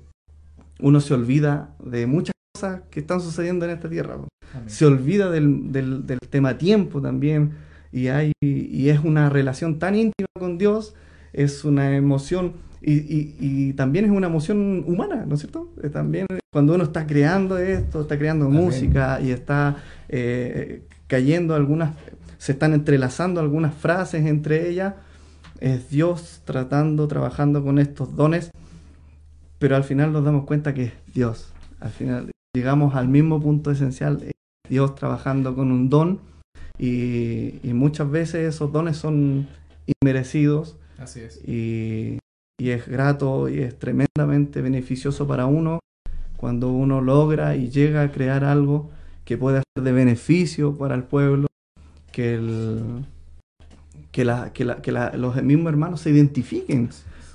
uno se olvida de muchas cosas que están sucediendo en esta tierra. Amén. Se olvida del, del- del tema tiempo también y, hay, y es una relación tan íntima con Dios, es una emoción y, y- y también es una emoción humana, ¿no es cierto? Eh, También cuando uno está creando esto, está creando Amén. música y está eh, cayendo algunas, se están entrelazando algunas frases entre ellas, es Dios tratando, trabajando con estos dones, pero al final nos damos cuenta que es Dios. Al final llegamos al mismo punto esencial, es Dios trabajando con un don y, y muchas veces esos dones son inmerecidos Así es. y, y es grato y es tremendamente beneficioso para uno cuando uno logra y llega a crear algo que puede ser de beneficio para el pueblo, que, el- que, la- que la- que la- los mismos hermanos se identifiquen,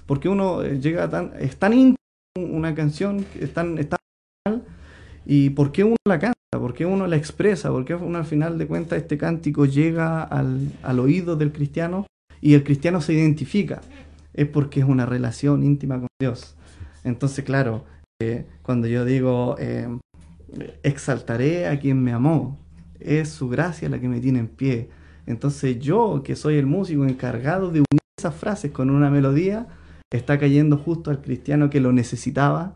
porque uno eh, llega tan, es tan una canción, es tan, y por qué uno la canta, por qué uno la expresa, por qué uno al final de cuentas este cántico llega al, al oído del cristiano y el cristiano se identifica, es porque es una relación íntima con Dios. Entonces, claro, eh, cuando yo digo, eh, exaltaré a quien me amó, es su gracia la que me tiene en pie. Entonces yo, que soy el músico encargado de unir esas frases con una melodía, está cayendo justo al cristiano que lo necesitaba,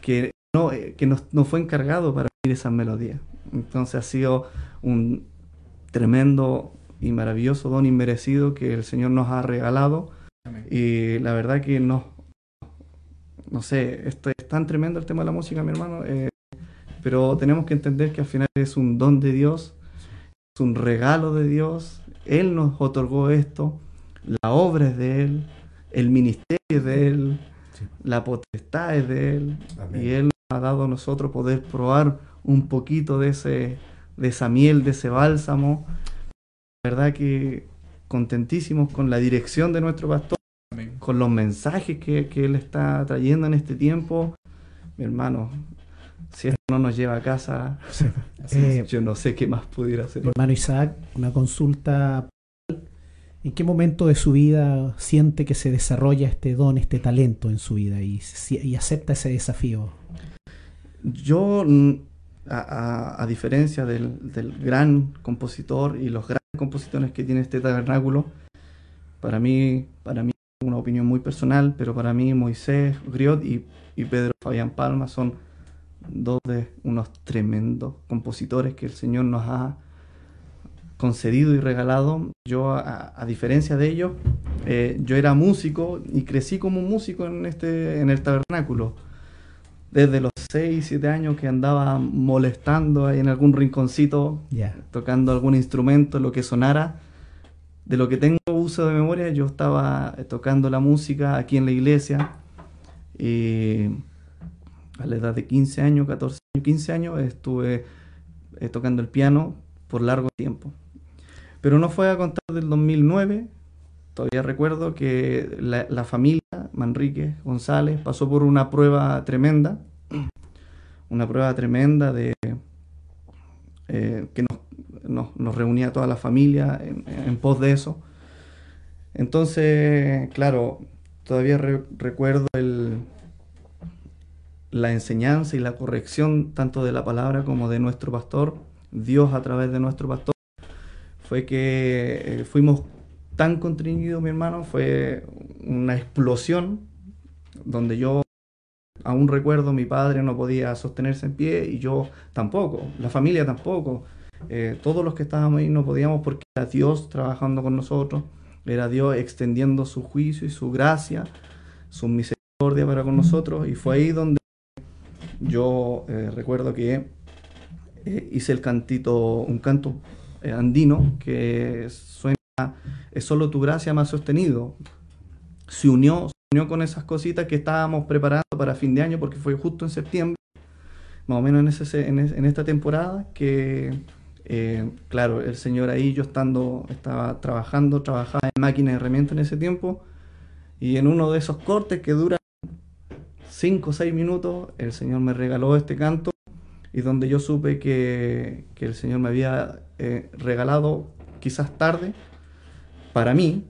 que no, eh, que no, no fue encargado para unir esas melodías. Entonces ha sido un tremendo y maravilloso don inmerecido que el Señor nos ha regalado. Y la verdad que no, no sé, esto es tan tremendo el tema de la música, mi hermano, eh, pero tenemos que entender que al final es un don de Dios, es un regalo de Dios, Él nos otorgó esto, la obra es de Él, el ministerio es de Él, Sí. la potestad es de Él, Amén. y Él nos ha dado a nosotros poder probar un poquito de, ese, de esa miel, de ese bálsamo. La verdad que contentísimos con la dirección de nuestro pastor Amén. con los mensajes que, que Él está trayendo en este tiempo, mi hermano, si esto no nos lleva a casa, Así Eh, es. yo no sé qué más pudiera hacer. Hermano Isaac, una consulta. ¿En qué momento de su vida siente que se desarrolla este don, este talento en su vida y, y acepta ese desafío? Yo, a, a- a diferencia del, del gran compositor y los grandes compositores que tiene este tabernáculo, para mí, para mí una opinión muy personal, pero para mí Moisés Griot y, y Pedro Fabián Palma son dos de unos tremendos compositores que el Señor nos ha concedido y regalado. Yo, a, a diferencia de ellos, eh, yo era músico y crecí como músico en, este, en el tabernáculo. Desde los 6, 7 años que andaba molestando ahí en algún rinconcito, tocando algún instrumento, lo que sonara. De lo que tengo uso de memoria, yo estaba eh, tocando la música aquí en la iglesia. A la edad de 15 años, 14 años, 15 años, estuve eh, tocando el piano por largo tiempo. Pero no fue a contar del 2009. Todavía recuerdo que la, familia Manrique González pasó por una prueba tremenda. Una prueba tremenda de eh, que nos, nos- reunía toda la familia en, pos de eso. Entonces, claro, todavía re- recuerdo el, la enseñanza y la corrección tanto de la palabra como de nuestro pastor, Dios a través de nuestro pastor, fue que eh, fuimos tan contriñidos, mi hermano, fue una explosión donde yo aún recuerdo mi padre no podía sostenerse en pie y yo tampoco, la familia tampoco. Eh, todos los que estábamos ahí no podíamos porque era Dios trabajando con nosotros, era Dios extendiendo su juicio y su gracia, su misericordia para con nosotros y fue ahí donde yo eh, recuerdo que eh, hice el cantito, un canto eh, andino que suena, es solo tu gracia más sostenido. Se unió, se unió con esas cositas que estábamos preparando para fin de año porque fue justo en septiembre, más o menos en, ese, en, en esta temporada que, eh, claro, el Señor ahí, yo estando, estaba trabajando, trabajaba en máquina de herramienta en ese tiempo y en uno de esos cortes que duran 5 o 6 minutos el Señor me regaló este canto y donde yo supe que, que el Señor me había eh, regalado quizás tarde para mí,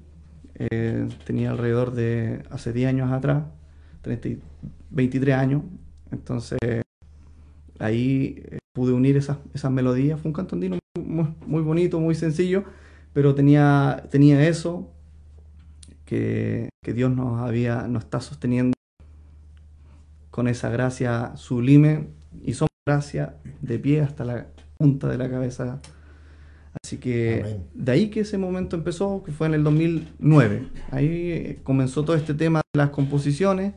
eh, tenía alrededor de hace 10 años atrás, 30 y 23 años, entonces ahí eh, pude unir esas, melodías, fue un canto andino muy, bonito, muy sencillo, pero tenía, tenía eso que, que Dios nos había, nos está sosteniendo con esa gracia sublime y somos gracia de pie hasta la punta de la cabeza. Así que Amén. de ahí que ese momento empezó, que fue en el 2009. Ahí eh, comenzó todo este tema de las composiciones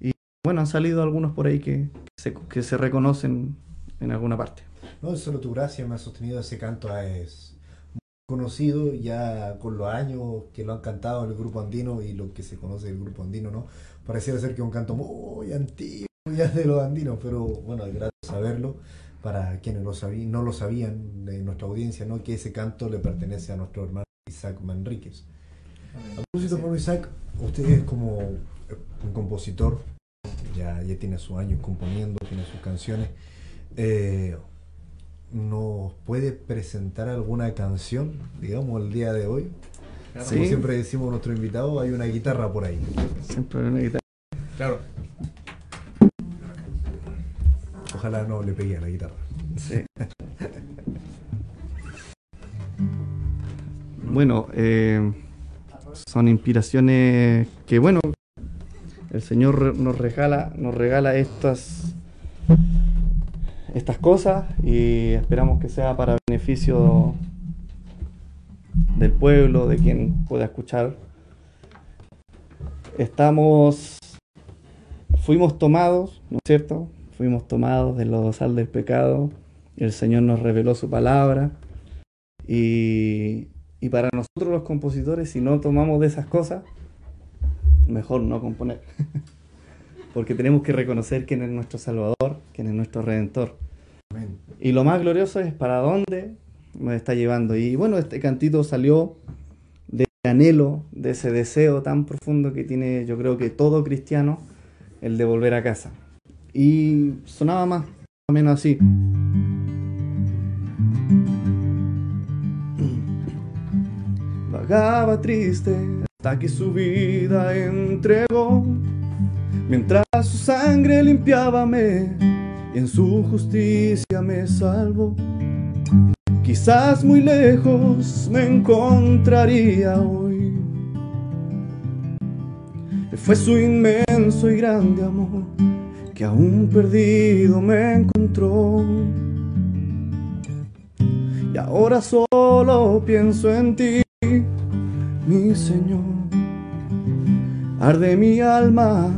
y bueno, han salido algunos por ahí que, se, que se reconocen en alguna parte. No, solo tu gracia me ha sostenido ese canto, ah, es muy conocido ya con los años que lo han cantado el grupo andino y lo que se conoce del grupo andino, ¿no? Pareciera ser que es un canto muy antiguo ya de los andinos, pero bueno, es grato saberlo para quienes lo sabí- no lo sabían de nuestra audiencia, ¿no? Que ese canto le pertenece a nuestro hermano Isaac Manríquez. A propósito, hermano Isaac, usted es como un compositor, ya, ya tiene sus años componiendo, tiene sus canciones. Eh, ¿Nos puede presentar alguna canción, digamos, el día de hoy? Como Sí. siempre decimos a nuestro invitado, hay una guitarra por ahí. Siempre hay una guitarra. Claro. Ojalá no le pegue a la guitarra. Sí. Bueno, eh, son inspiraciones que, bueno, el Señor nos regala, nos regala estas, estas cosas y esperamos que sea para beneficio del pueblo, de quien pueda escuchar. Estamos, fuimos tomados, ¿no es cierto? Fuimos tomados de los sal del pecado. El Señor nos reveló su palabra. Y, y para nosotros los compositores, si no tomamos de esas cosas, mejor no componer. Porque tenemos que reconocer quién es nuestro Salvador, quién es nuestro Redentor. Amén. Y lo más glorioso es para dónde nos está llevando. Y bueno, este cantito salió de anhelo, de ese deseo tan profundo que tiene yo creo que todo cristiano, el de volver a casa. Y sonaba más o así. Vagaba triste hasta que su vida entregó, mientras su sangre limpiábame y en su justicia me salvó. Quizás muy lejos me encontraría hoy. Fue su inmenso y grande amor que aún perdido me encontró. Y ahora solo pienso en ti, mi Señor. Arde mi alma,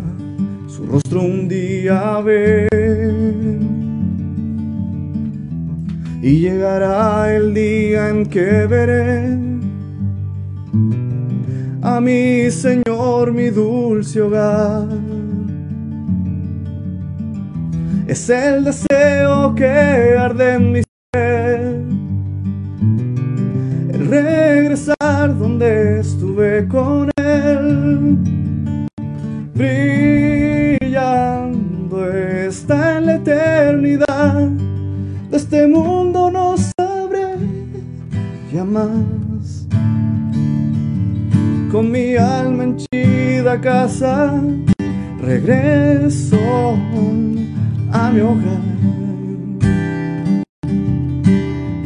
su rostro un día ver. Y llegará el día en que veré a mi Señor, mi dulce hogar. Es el deseo que arde en mi ser, el regresar donde estuve con Él, brillando está en la eternidad. De este mundo no sabré ya más. Con mi alma henchida a casa, regreso a mi hogar.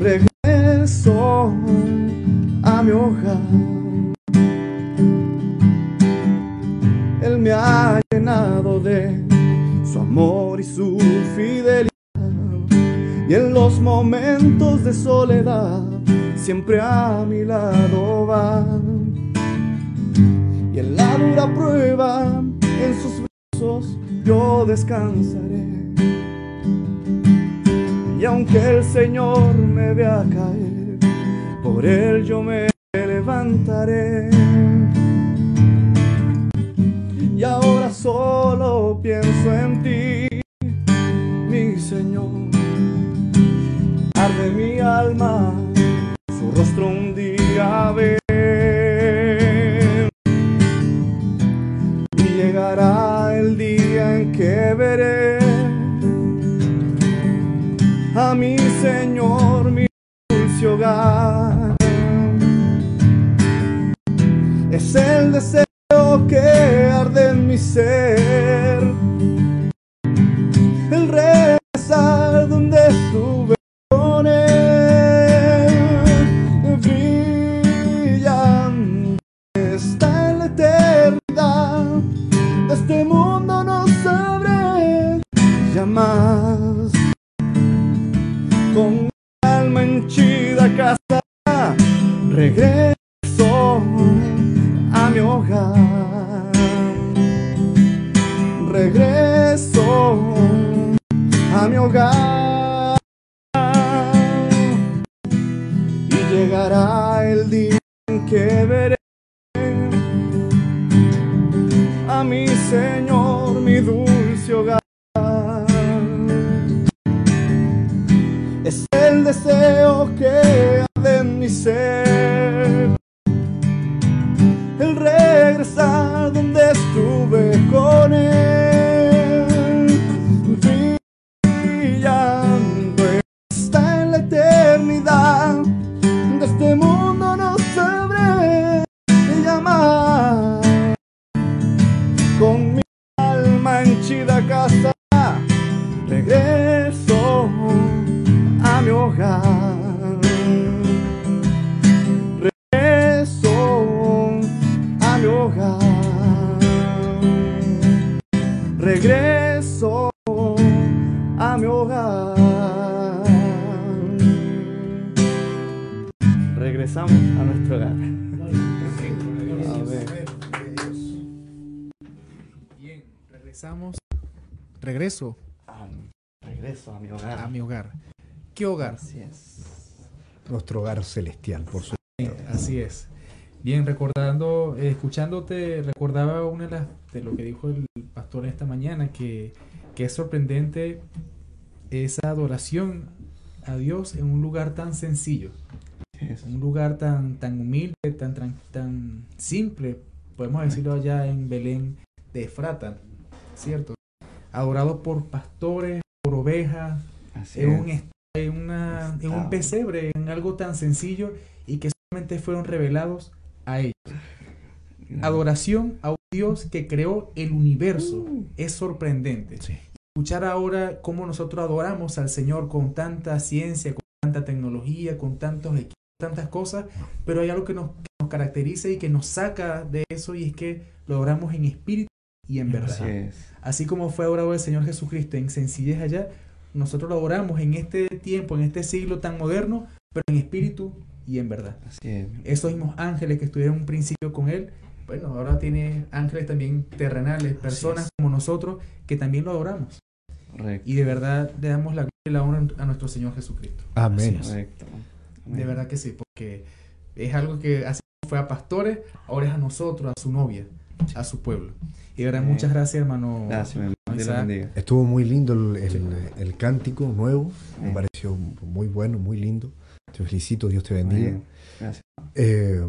Regreso a mi hogar. Él me ha llenado de su amor y su fidelidad. Y en los momentos de soledad, siempre a mi lado va. Y en la dura prueba, en sus brazos yo descansaré. Y aunque el Señor me vea caer, por Él yo me levantaré. Y ahora solo pienso en ti, mi Señor. Arde mi alma, su rostro un día ver. Y llegará el día en mi Señor, mi dulce hogar. Es el deseo. A mi hogar. ¿Qué hogar? Así es. Nuestro hogar celestial, por supuesto. Así es. Bien, recordando, eh, escuchándote, recordaba una de las de lo que dijo el pastor esta mañana, que, que es sorprendente esa adoración a Dios en un lugar tan sencillo, un lugar tan, tan humilde, tan, tan, tan simple, podemos decirlo allá en Belén de Efrata, ¿cierto? Adorado por pastores, por ovejas, Así en es. un, en, una, en un pesebre, en algo tan sencillo y que solamente fueron revelados a ellos. Adoración a un Dios que creó el universo es sorprendente. Sí. Escuchar ahora cómo nosotros adoramos al Señor con tanta ciencia, con tanta tecnología, con tantos equipos, tantas cosas, pero hay algo que nos, que nos caracteriza y que nos saca de eso y es que lo adoramos en espíritu y en verdad. Así. Así como fue adorado el Señor Jesucristo en sencillez allá, nosotros lo adoramos en este tiempo, en este siglo tan moderno, pero en espíritu y en verdad. Así es. Esos mismos ángeles que estuvieron un principio con Él, bueno, ahora tiene ángeles también terrenales, personas como nosotros que también lo adoramos. Correcto. Y de verdad le damos la gloria y la honra a nuestro Señor Jesucristo. Amén. Correcto. De verdad que sí, porque es algo que así fue a pastores, ahora es a nosotros, a su novia, a su pueblo. Y verdad, Sí. muchas gracias, hermano. Gracias, mi hermano. Estuvo muy lindo el, el- el cántico nuevo. Me pareció muy bueno, muy lindo. Te felicito, Dios te bendiga. Gracias. Eh,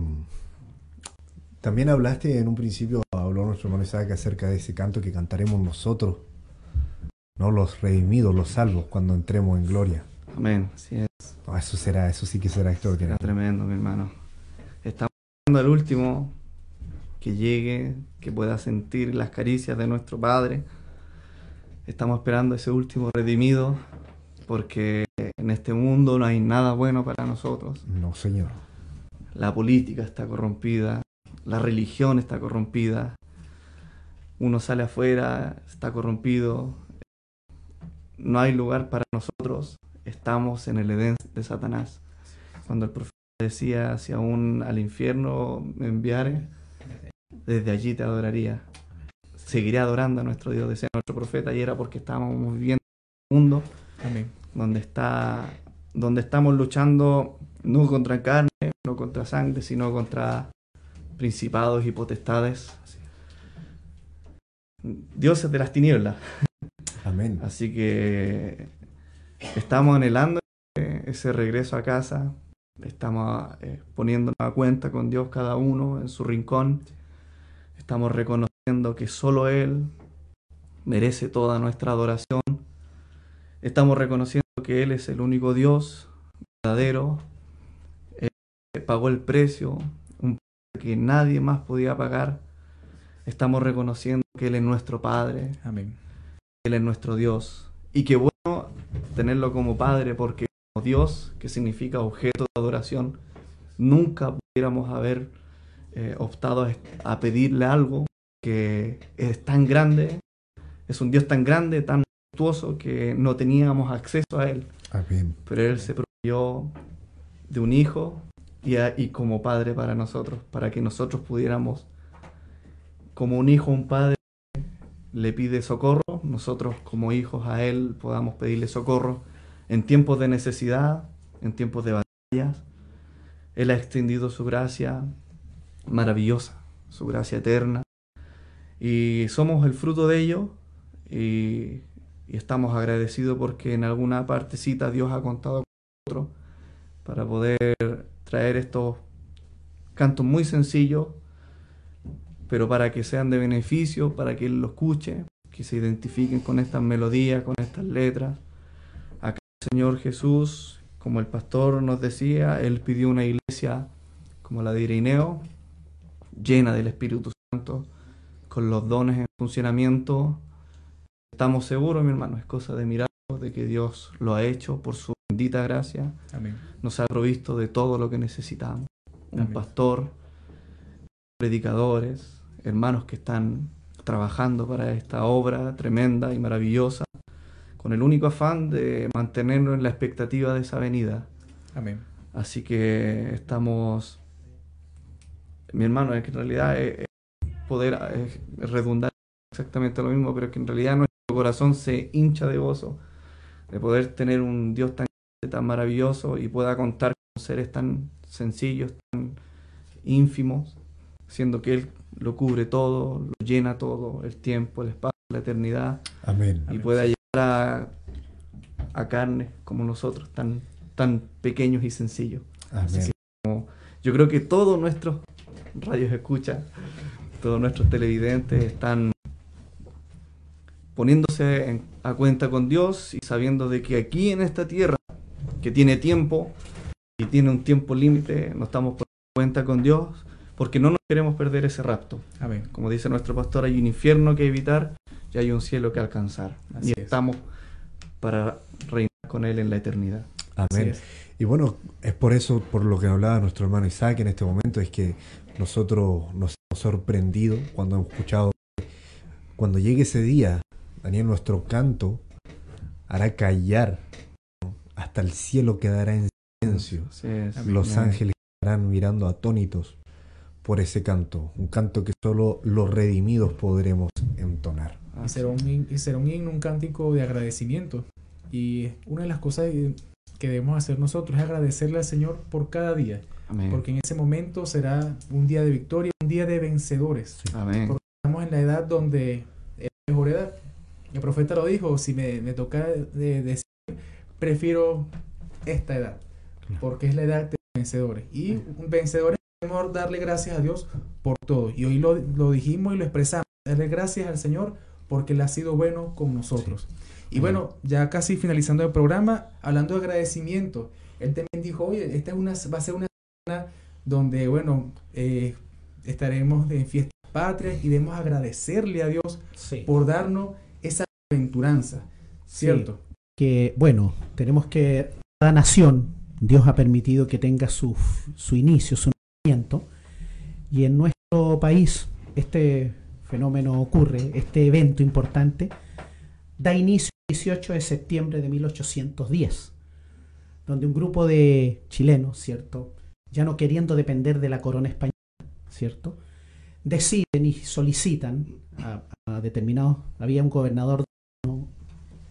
también hablaste en un principio, habló nuestro hermano Isaac acerca de ese canto que cantaremos nosotros, no los redimidos, los salvos, cuando entremos en gloria. Amén. Así es. No, eso será, eso sí que será Será extraordinario. tremendo, mi hermano. Estamos esperando al último que llegue, que pueda sentir las caricias de nuestro Padre. Estamos esperando ese último redimido, porque en este mundo no hay nada bueno para nosotros. No, Señor. La política está corrompida, la religión está corrompida, uno sale afuera, está corrompido, no hay lugar para nosotros, estamos en el Edén de Satanás. Cuando el profeta decía, si aún al infierno me enviare, desde allí te adoraría. Seguiré adorando a nuestro Dios, decía nuestro profeta, y era porque estábamos viviendo en un mundo Amén. donde está donde estamos luchando no contra carne, no contra sangre, sino contra principados y potestades. Dioses de las tinieblas. Amén. Así que estamos anhelando ese regreso a casa. Estamos eh, poniéndonos a cuenta con Dios cada uno en su rincón. Estamos reconociendo que solo Él merece toda nuestra adoración. Estamos reconociendo que Él es el único Dios verdadero. Él pagó el precio, un que nadie más podía pagar, estamos reconociendo que Él es nuestro Padre, Amén. Él es nuestro Dios. Y qué bueno tenerlo como Padre, porque Dios, que significa objeto de adoración, nunca pudiéramos haber eh, optado a, a pedirle algo que es tan grande, es un Dios tan grande, tan majestuoso, que no teníamos acceso a Él. Amén. Pero Él se proveyó de un hijo y, a- y como padre para nosotros, para que nosotros pudiéramos, como un hijo, un padre le pide socorro, nosotros como hijos a Él podamos pedirle socorro en tiempos de necesidad, en tiempos de batallas. Él ha extendido su gracia maravillosa, su gracia eterna, y somos el fruto de ello y, y estamos agradecidos porque en alguna partecita Dios ha contado con nosotros para poder traer estos cantos muy sencillos, pero para que sean de beneficio, para que Él lo escuche, que se identifiquen con estas melodías, con estas letras. Señor Jesús, como el pastor nos decía, Él pidió una iglesia como la de Irineo, llena del Espíritu Santo, con los dones en funcionamiento. Estamos seguros, mi hermano, es cosa de mirar de que Dios lo ha hecho por su bendita gracia. Amén. Nos ha provisto de todo lo que necesitamos. Un Amén. pastor, predicadores, hermanos que están trabajando para esta obra tremenda y maravillosa, con el único afán de mantenernos en la expectativa de esa venida. Amén. Así que estamos, mi hermano, es que en realidad es, es poder es redundar exactamente lo mismo, pero que en realidad nuestro corazón se hincha de gozo de poder tener un Dios tan, tan maravilloso y pueda contar con seres tan sencillos, tan ínfimos, siendo que Él lo cubre todo, lo llena todo, el tiempo, el espacio, la eternidad, Amén. y pueda llegar a, a carnes como nosotros, tan, tan pequeños y sencillos. Así Amén. que como- yo creo que todos nuestros radios escucha, todos nuestros televidentes están poniéndose en- a cuenta con Dios y sabiendo de que aquí en esta tierra, que tiene tiempo y tiene un tiempo límite, nos estamos poniendo en cuenta con Dios porque no nos queremos perder ese rapto. Amén. Como dice nuestro pastor, hay un infierno que evitar y hay un cielo que alcanzar. Así y es. estamos para reinar con Él en la eternidad. Amén. Y bueno, es por eso, por lo que hablaba nuestro hermano Isaac en este momento, es que nosotros nos hemos sorprendido cuando hemos escuchado, cuando llegue ese día, Daniel, nuestro canto hará callar, ¿no? hasta el cielo quedará en silencio. Los Amén. ángeles estarán mirando atónitos por ese canto, un canto que solo los redimidos podremos entonar. Y será, un, y será un himno, un cántico de agradecimiento. Y una de las cosas que debemos hacer nosotros es agradecerle al Señor por cada día. Amén. Porque en ese momento será un día de victoria, un día de vencedores. Amén. Porque estamos en la edad donde es la mejor edad. El profeta lo dijo, si me, me toca de- decir, prefiero esta edad, porque es la edad de vencedores. Y un vencedor es mejor darle gracias a Dios por todo. Y hoy lo, lo dijimos y lo expresamos, darle gracias al Señor porque Él ha sido bueno con nosotros. Y bueno, ya casi finalizando el programa, hablando de agradecimiento, Él también dijo, oye, esta es una, va a ser una semana donde, bueno, eh, estaremos en fiestas patrias y debemos agradecerle a Dios Sí. por darnos esa aventuranza, ¿cierto? que, bueno, tenemos que, cada nación, Dios ha permitido que tenga su, su inicio, su nacimiento, y en nuestro país este fenómeno ocurre, este evento importante, da inicio el 18 de septiembre de 1810, donde un grupo de chilenos, ¿cierto? Ya no queriendo depender de la corona española, ¿cierto? Deciden y solicitan a, a determinados, había un gobernador.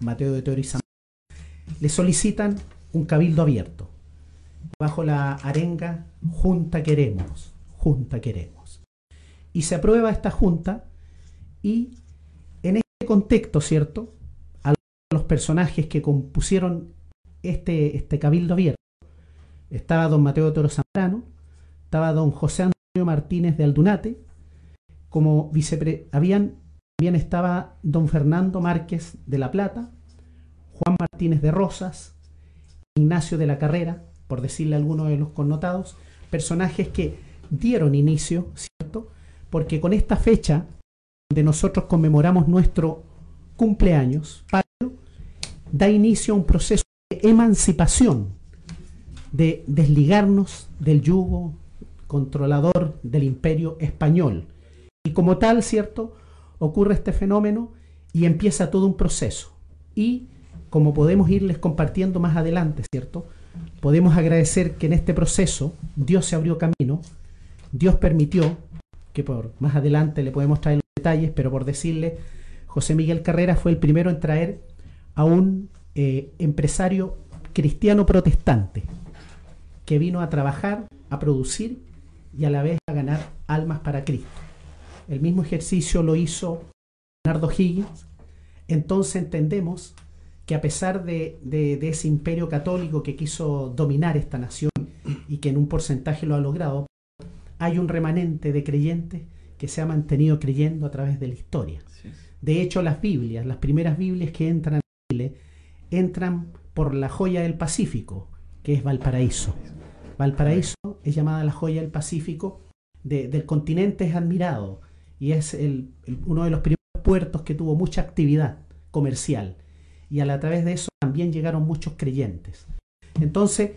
Mateo de San le solicitan un cabildo abierto. Bajo la arenga, junta queremos, junta queremos. Y se aprueba esta junta y en este contexto, ¿cierto? A los personajes que compusieron este, este cabildo abierto, estaba don Mateo Toro Zambrano, estaba don José Antonio Martínez de Aldunate, como vicepre habían también estaba don Fernando Márquez de La Plata, Juan Martínez de Rosas, Ignacio de la Carrera, por decirle algunos de los connotados, personajes que dieron inicio. Porque con esta fecha, donde nosotros conmemoramos nuestro cumpleaños, da inicio a un proceso de emancipación, de desligarnos del yugo controlador del imperio español. Y como tal, ¿cierto? Ocurre este fenómeno y empieza todo un proceso. Y como podemos irles compartiendo más adelante, ¿cierto? Podemos agradecer que en este proceso Dios se abrió camino, Dios permitió, que por más adelante le podemos traer los detalles, pero por decirle, José Miguel Carrera fue el primero en traer a un eh, empresario cristiano protestante que vino a trabajar, a producir y a la vez a ganar almas para Cristo. El mismo ejercicio lo hizo Leonardo Higgins. Entonces entendemos que a pesar de, de, ese imperio católico que quiso dominar esta nación y que en un porcentaje lo ha logrado, hay un remanente de creyentes que se ha mantenido creyendo a través de la historia. De hecho, las Biblias, las primeras Biblias que entran en Chile, entran por la joya del Pacífico, que es Valparaíso. Valparaíso es llamada la joya del Pacífico, de, del continente es admirado y es el, el, uno de los primeros puertos que tuvo mucha actividad comercial y a, la, a través de eso también llegaron muchos creyentes. Entonces,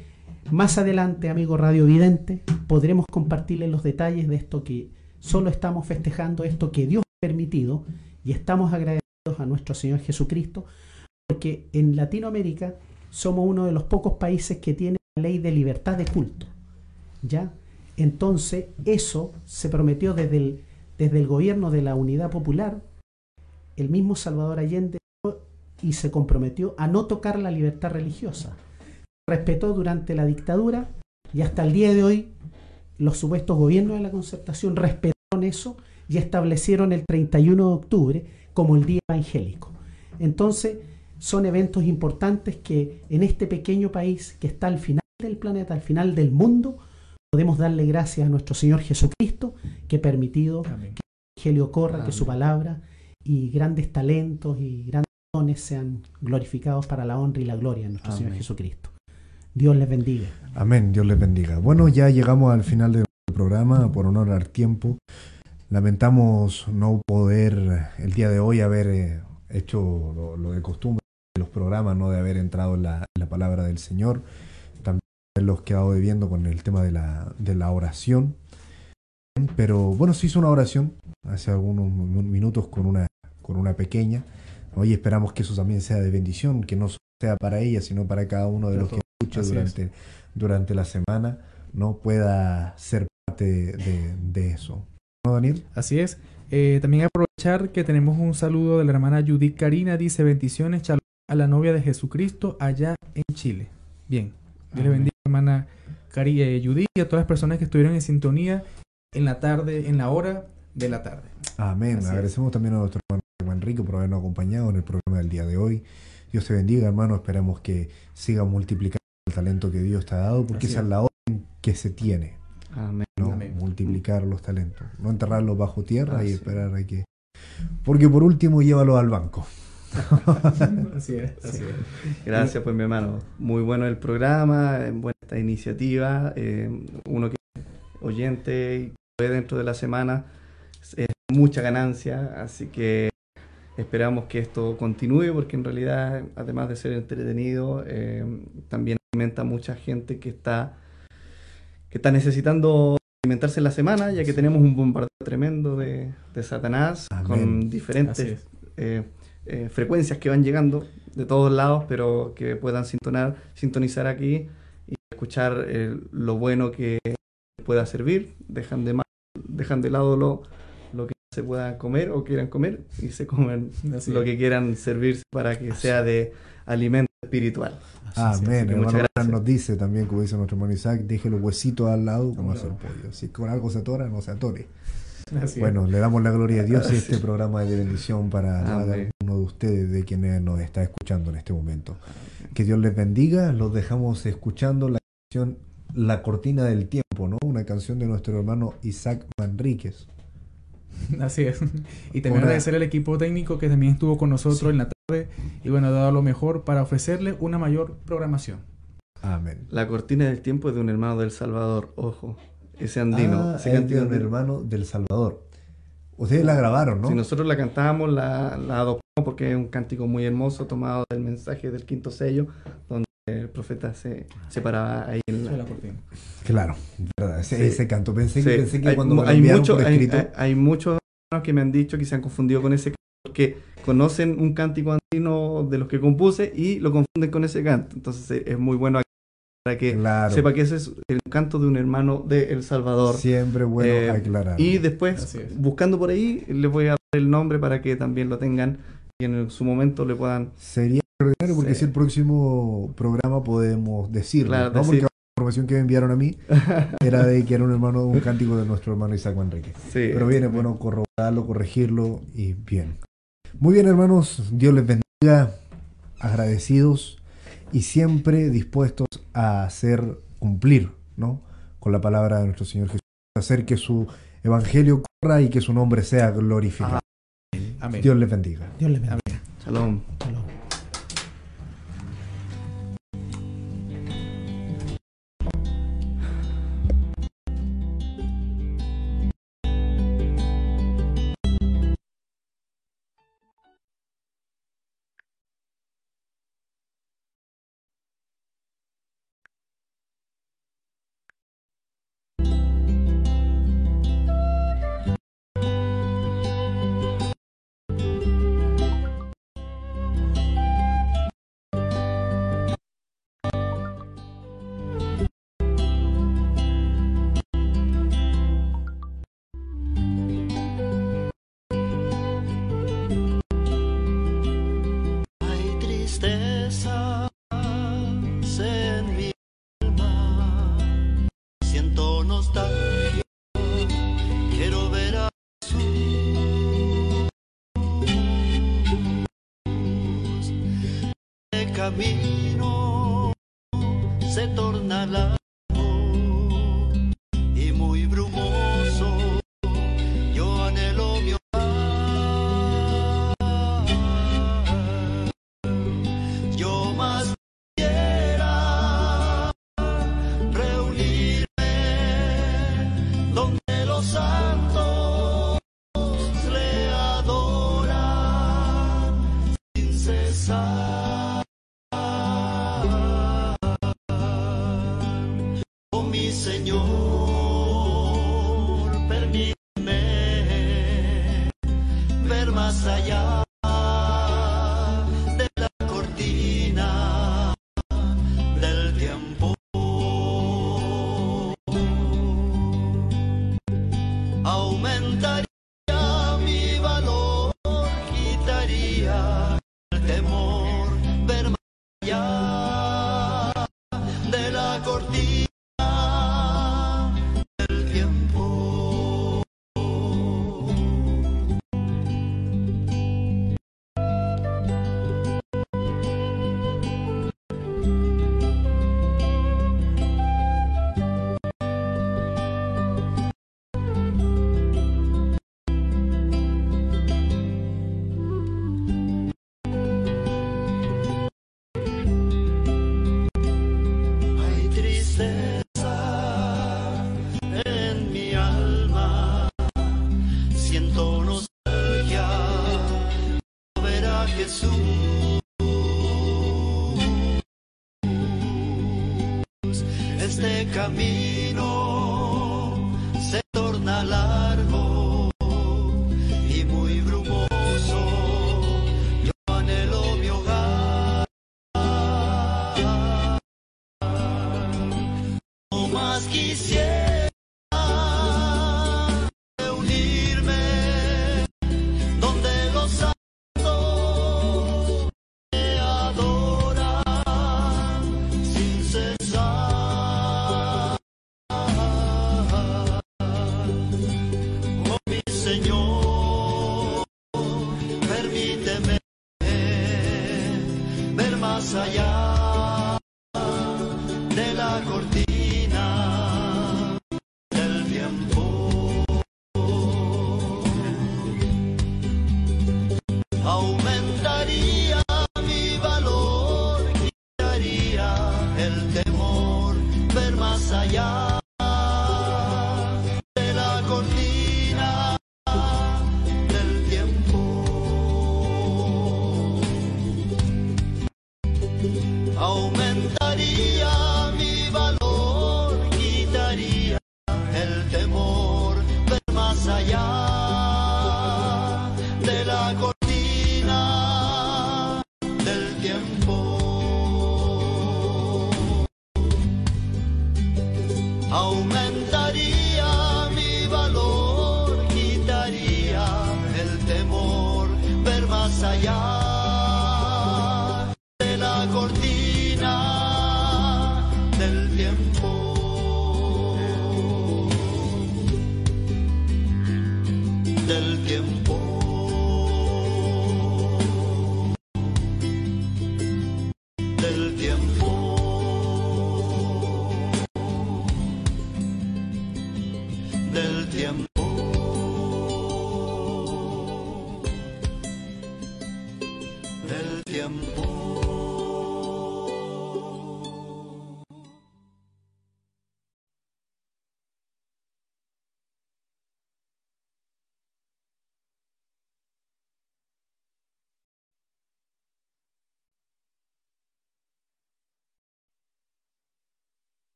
más adelante, amigo Radio Vidente, podremos compartirles los detalles de esto que solo estamos festejando, esto que Dios ha permitido y estamos agradecidos a nuestro Señor Jesucristo, porque en Latinoamérica somos uno de los pocos países que tiene la ley de libertad de culto. ¿Ya? Entonces, eso se prometió desde el, desde el gobierno de la Unidad Popular, el mismo Salvador Allende y se comprometió a no tocar la libertad religiosa. Respetó durante la dictadura y hasta el día de hoy los supuestos gobiernos de la concertación respetaron eso y establecieron el 31 de octubre como el Día Evangélico. Entonces, son eventos importantes que en este pequeño país que está al final del planeta, al final del mundo, podemos darle gracias a nuestro Señor Jesucristo que ha permitido Amén. que el Evangelio corra, Amén. que su palabra y grandes talentos y grandes dones sean glorificados para la honra y la gloria de nuestro Amén. Señor Jesucristo. Dios les bendiga. Amén, Dios les bendiga. Bueno, ya llegamos al final del programa, por honor al tiempo. Lamentamos no poder el día de hoy haber eh, hecho lo, lo, de costumbre de los programas, no de haber entrado en la, la palabra del Señor. También los quedado debiendo con el tema de la, de la oración. Pero bueno, se hizo una oración hace algunos minutos con una, con una pequeña. Hoy esperamos que eso también sea de bendición, que no sea para ella, sino para cada uno de los que escuche durante, durante la semana, no pueda ser parte de, de, de eso. ¿No, Daniel? Así es. Eh, también aprovechar que tenemos un saludo de la hermana Judith Karina, dice bendiciones a la novia de Jesucristo allá en Chile. Bien, Dios le bendiga hermana Cari, eh, Judith y a todas las personas que estuvieron en sintonía en la tarde, en la hora de la tarde. Amén. Así Agradecemos es. también a nuestro hermano Enrique por habernos acompañado en el programa del día de hoy. Dios te bendiga, hermano. Esperamos que siga multiplicando el talento que Dios te ha dado, porque Así esa es la orden que se tiene. Amén. ¿no? Amén. Multiplicar los talentos. No enterrarlos bajo tierra Así y esperar a que. Porque por último, llévalo al banco. así es, así sí. es. Gracias, pues, mi hermano. Muy bueno el programa, buena esta iniciativa. Eh, uno que es oyente y ve dentro de la semana es mucha ganancia, así que esperamos que esto continúe porque en realidad, además de ser entretenido, eh, también alimenta a mucha gente que está que está necesitando alimentarse en la semana, ya que tenemos un bombardeo tremendo de, de Satanás Amén. con diferentes eh, eh, frecuencias que van llegando de todos lados, pero que puedan sintonar, sintonizar aquí y escuchar lo bueno que pueda servir, dejan de, dejan de lado lo, se pueda comer o quieran comer y se comen Así lo es. que quieran servirse para que Así. sea de alimento espiritual. Amén. El hermano nos dice también, como dice nuestro hermano Isaac, deje los huesitos al lado como hace el pollo. Si con algo se atora, no se atore. Así bueno, es. le damos la gloria a Dios y este programa de bendición para cada uno de ustedes, de quienes nos está escuchando en este momento. Que Dios les bendiga. Los dejamos escuchando la canción La Cortina del Tiempo, ¿no? Una canción de nuestro hermano Isaac Manríquez. Así es. Y también Una... agradecer al equipo técnico que también estuvo con nosotros sí. en la tarde y bueno, ha dado lo mejor para ofrecerle una mayor programación. Amén. La cortina del tiempo es de un hermano del Salvador, ojo. ese andino. Ah, ese es de un andino. hermano del Salvador. Ustedes la grabaron, ¿no? Si nosotros la cantábamos, la, la adoptamos porque es un cántico muy hermoso tomado del mensaje del quinto sello, donde el profeta se, se paraba ahí en la... Claro, verdad, ese, Sí. ese canto. Pensé, que Sí, pensé que hay, cuando me hay mucho- por escrito, hay- hay muchos hermanos que me han dicho que se han confundido con ese canto porque conocen un cántico andino de los que compuse y lo confunden con ese canto. Entonces eh, es muy bueno para que claro, sepa que ese es el canto de un hermano de El Salvador. siempre bueno Eh, aclarar. Y después, buscando por ahí, les voy a dar el nombre para que también lo tengan y en su momento le puedan... Sería extraordinario porque Sí. si el próximo programa podemos decirlo, Claro, ¿no? decir- Porque la información que me enviaron a mí era de que era un hermano, un cántico de nuestro hermano Isaac Manrique. Sí. Pero bien, es bueno corroborarlo, corregirlo y bien. Muy bien, hermanos, Dios les bendiga, agradecidos y siempre dispuestos a hacer cumplir, ¿no? Con la palabra de nuestro Señor Jesús, hacer que su evangelio corra y que su nombre sea glorificado. Amén. Dios les bendiga. Dios le bendiga. Shalom. Shalom. Camino se torna largo a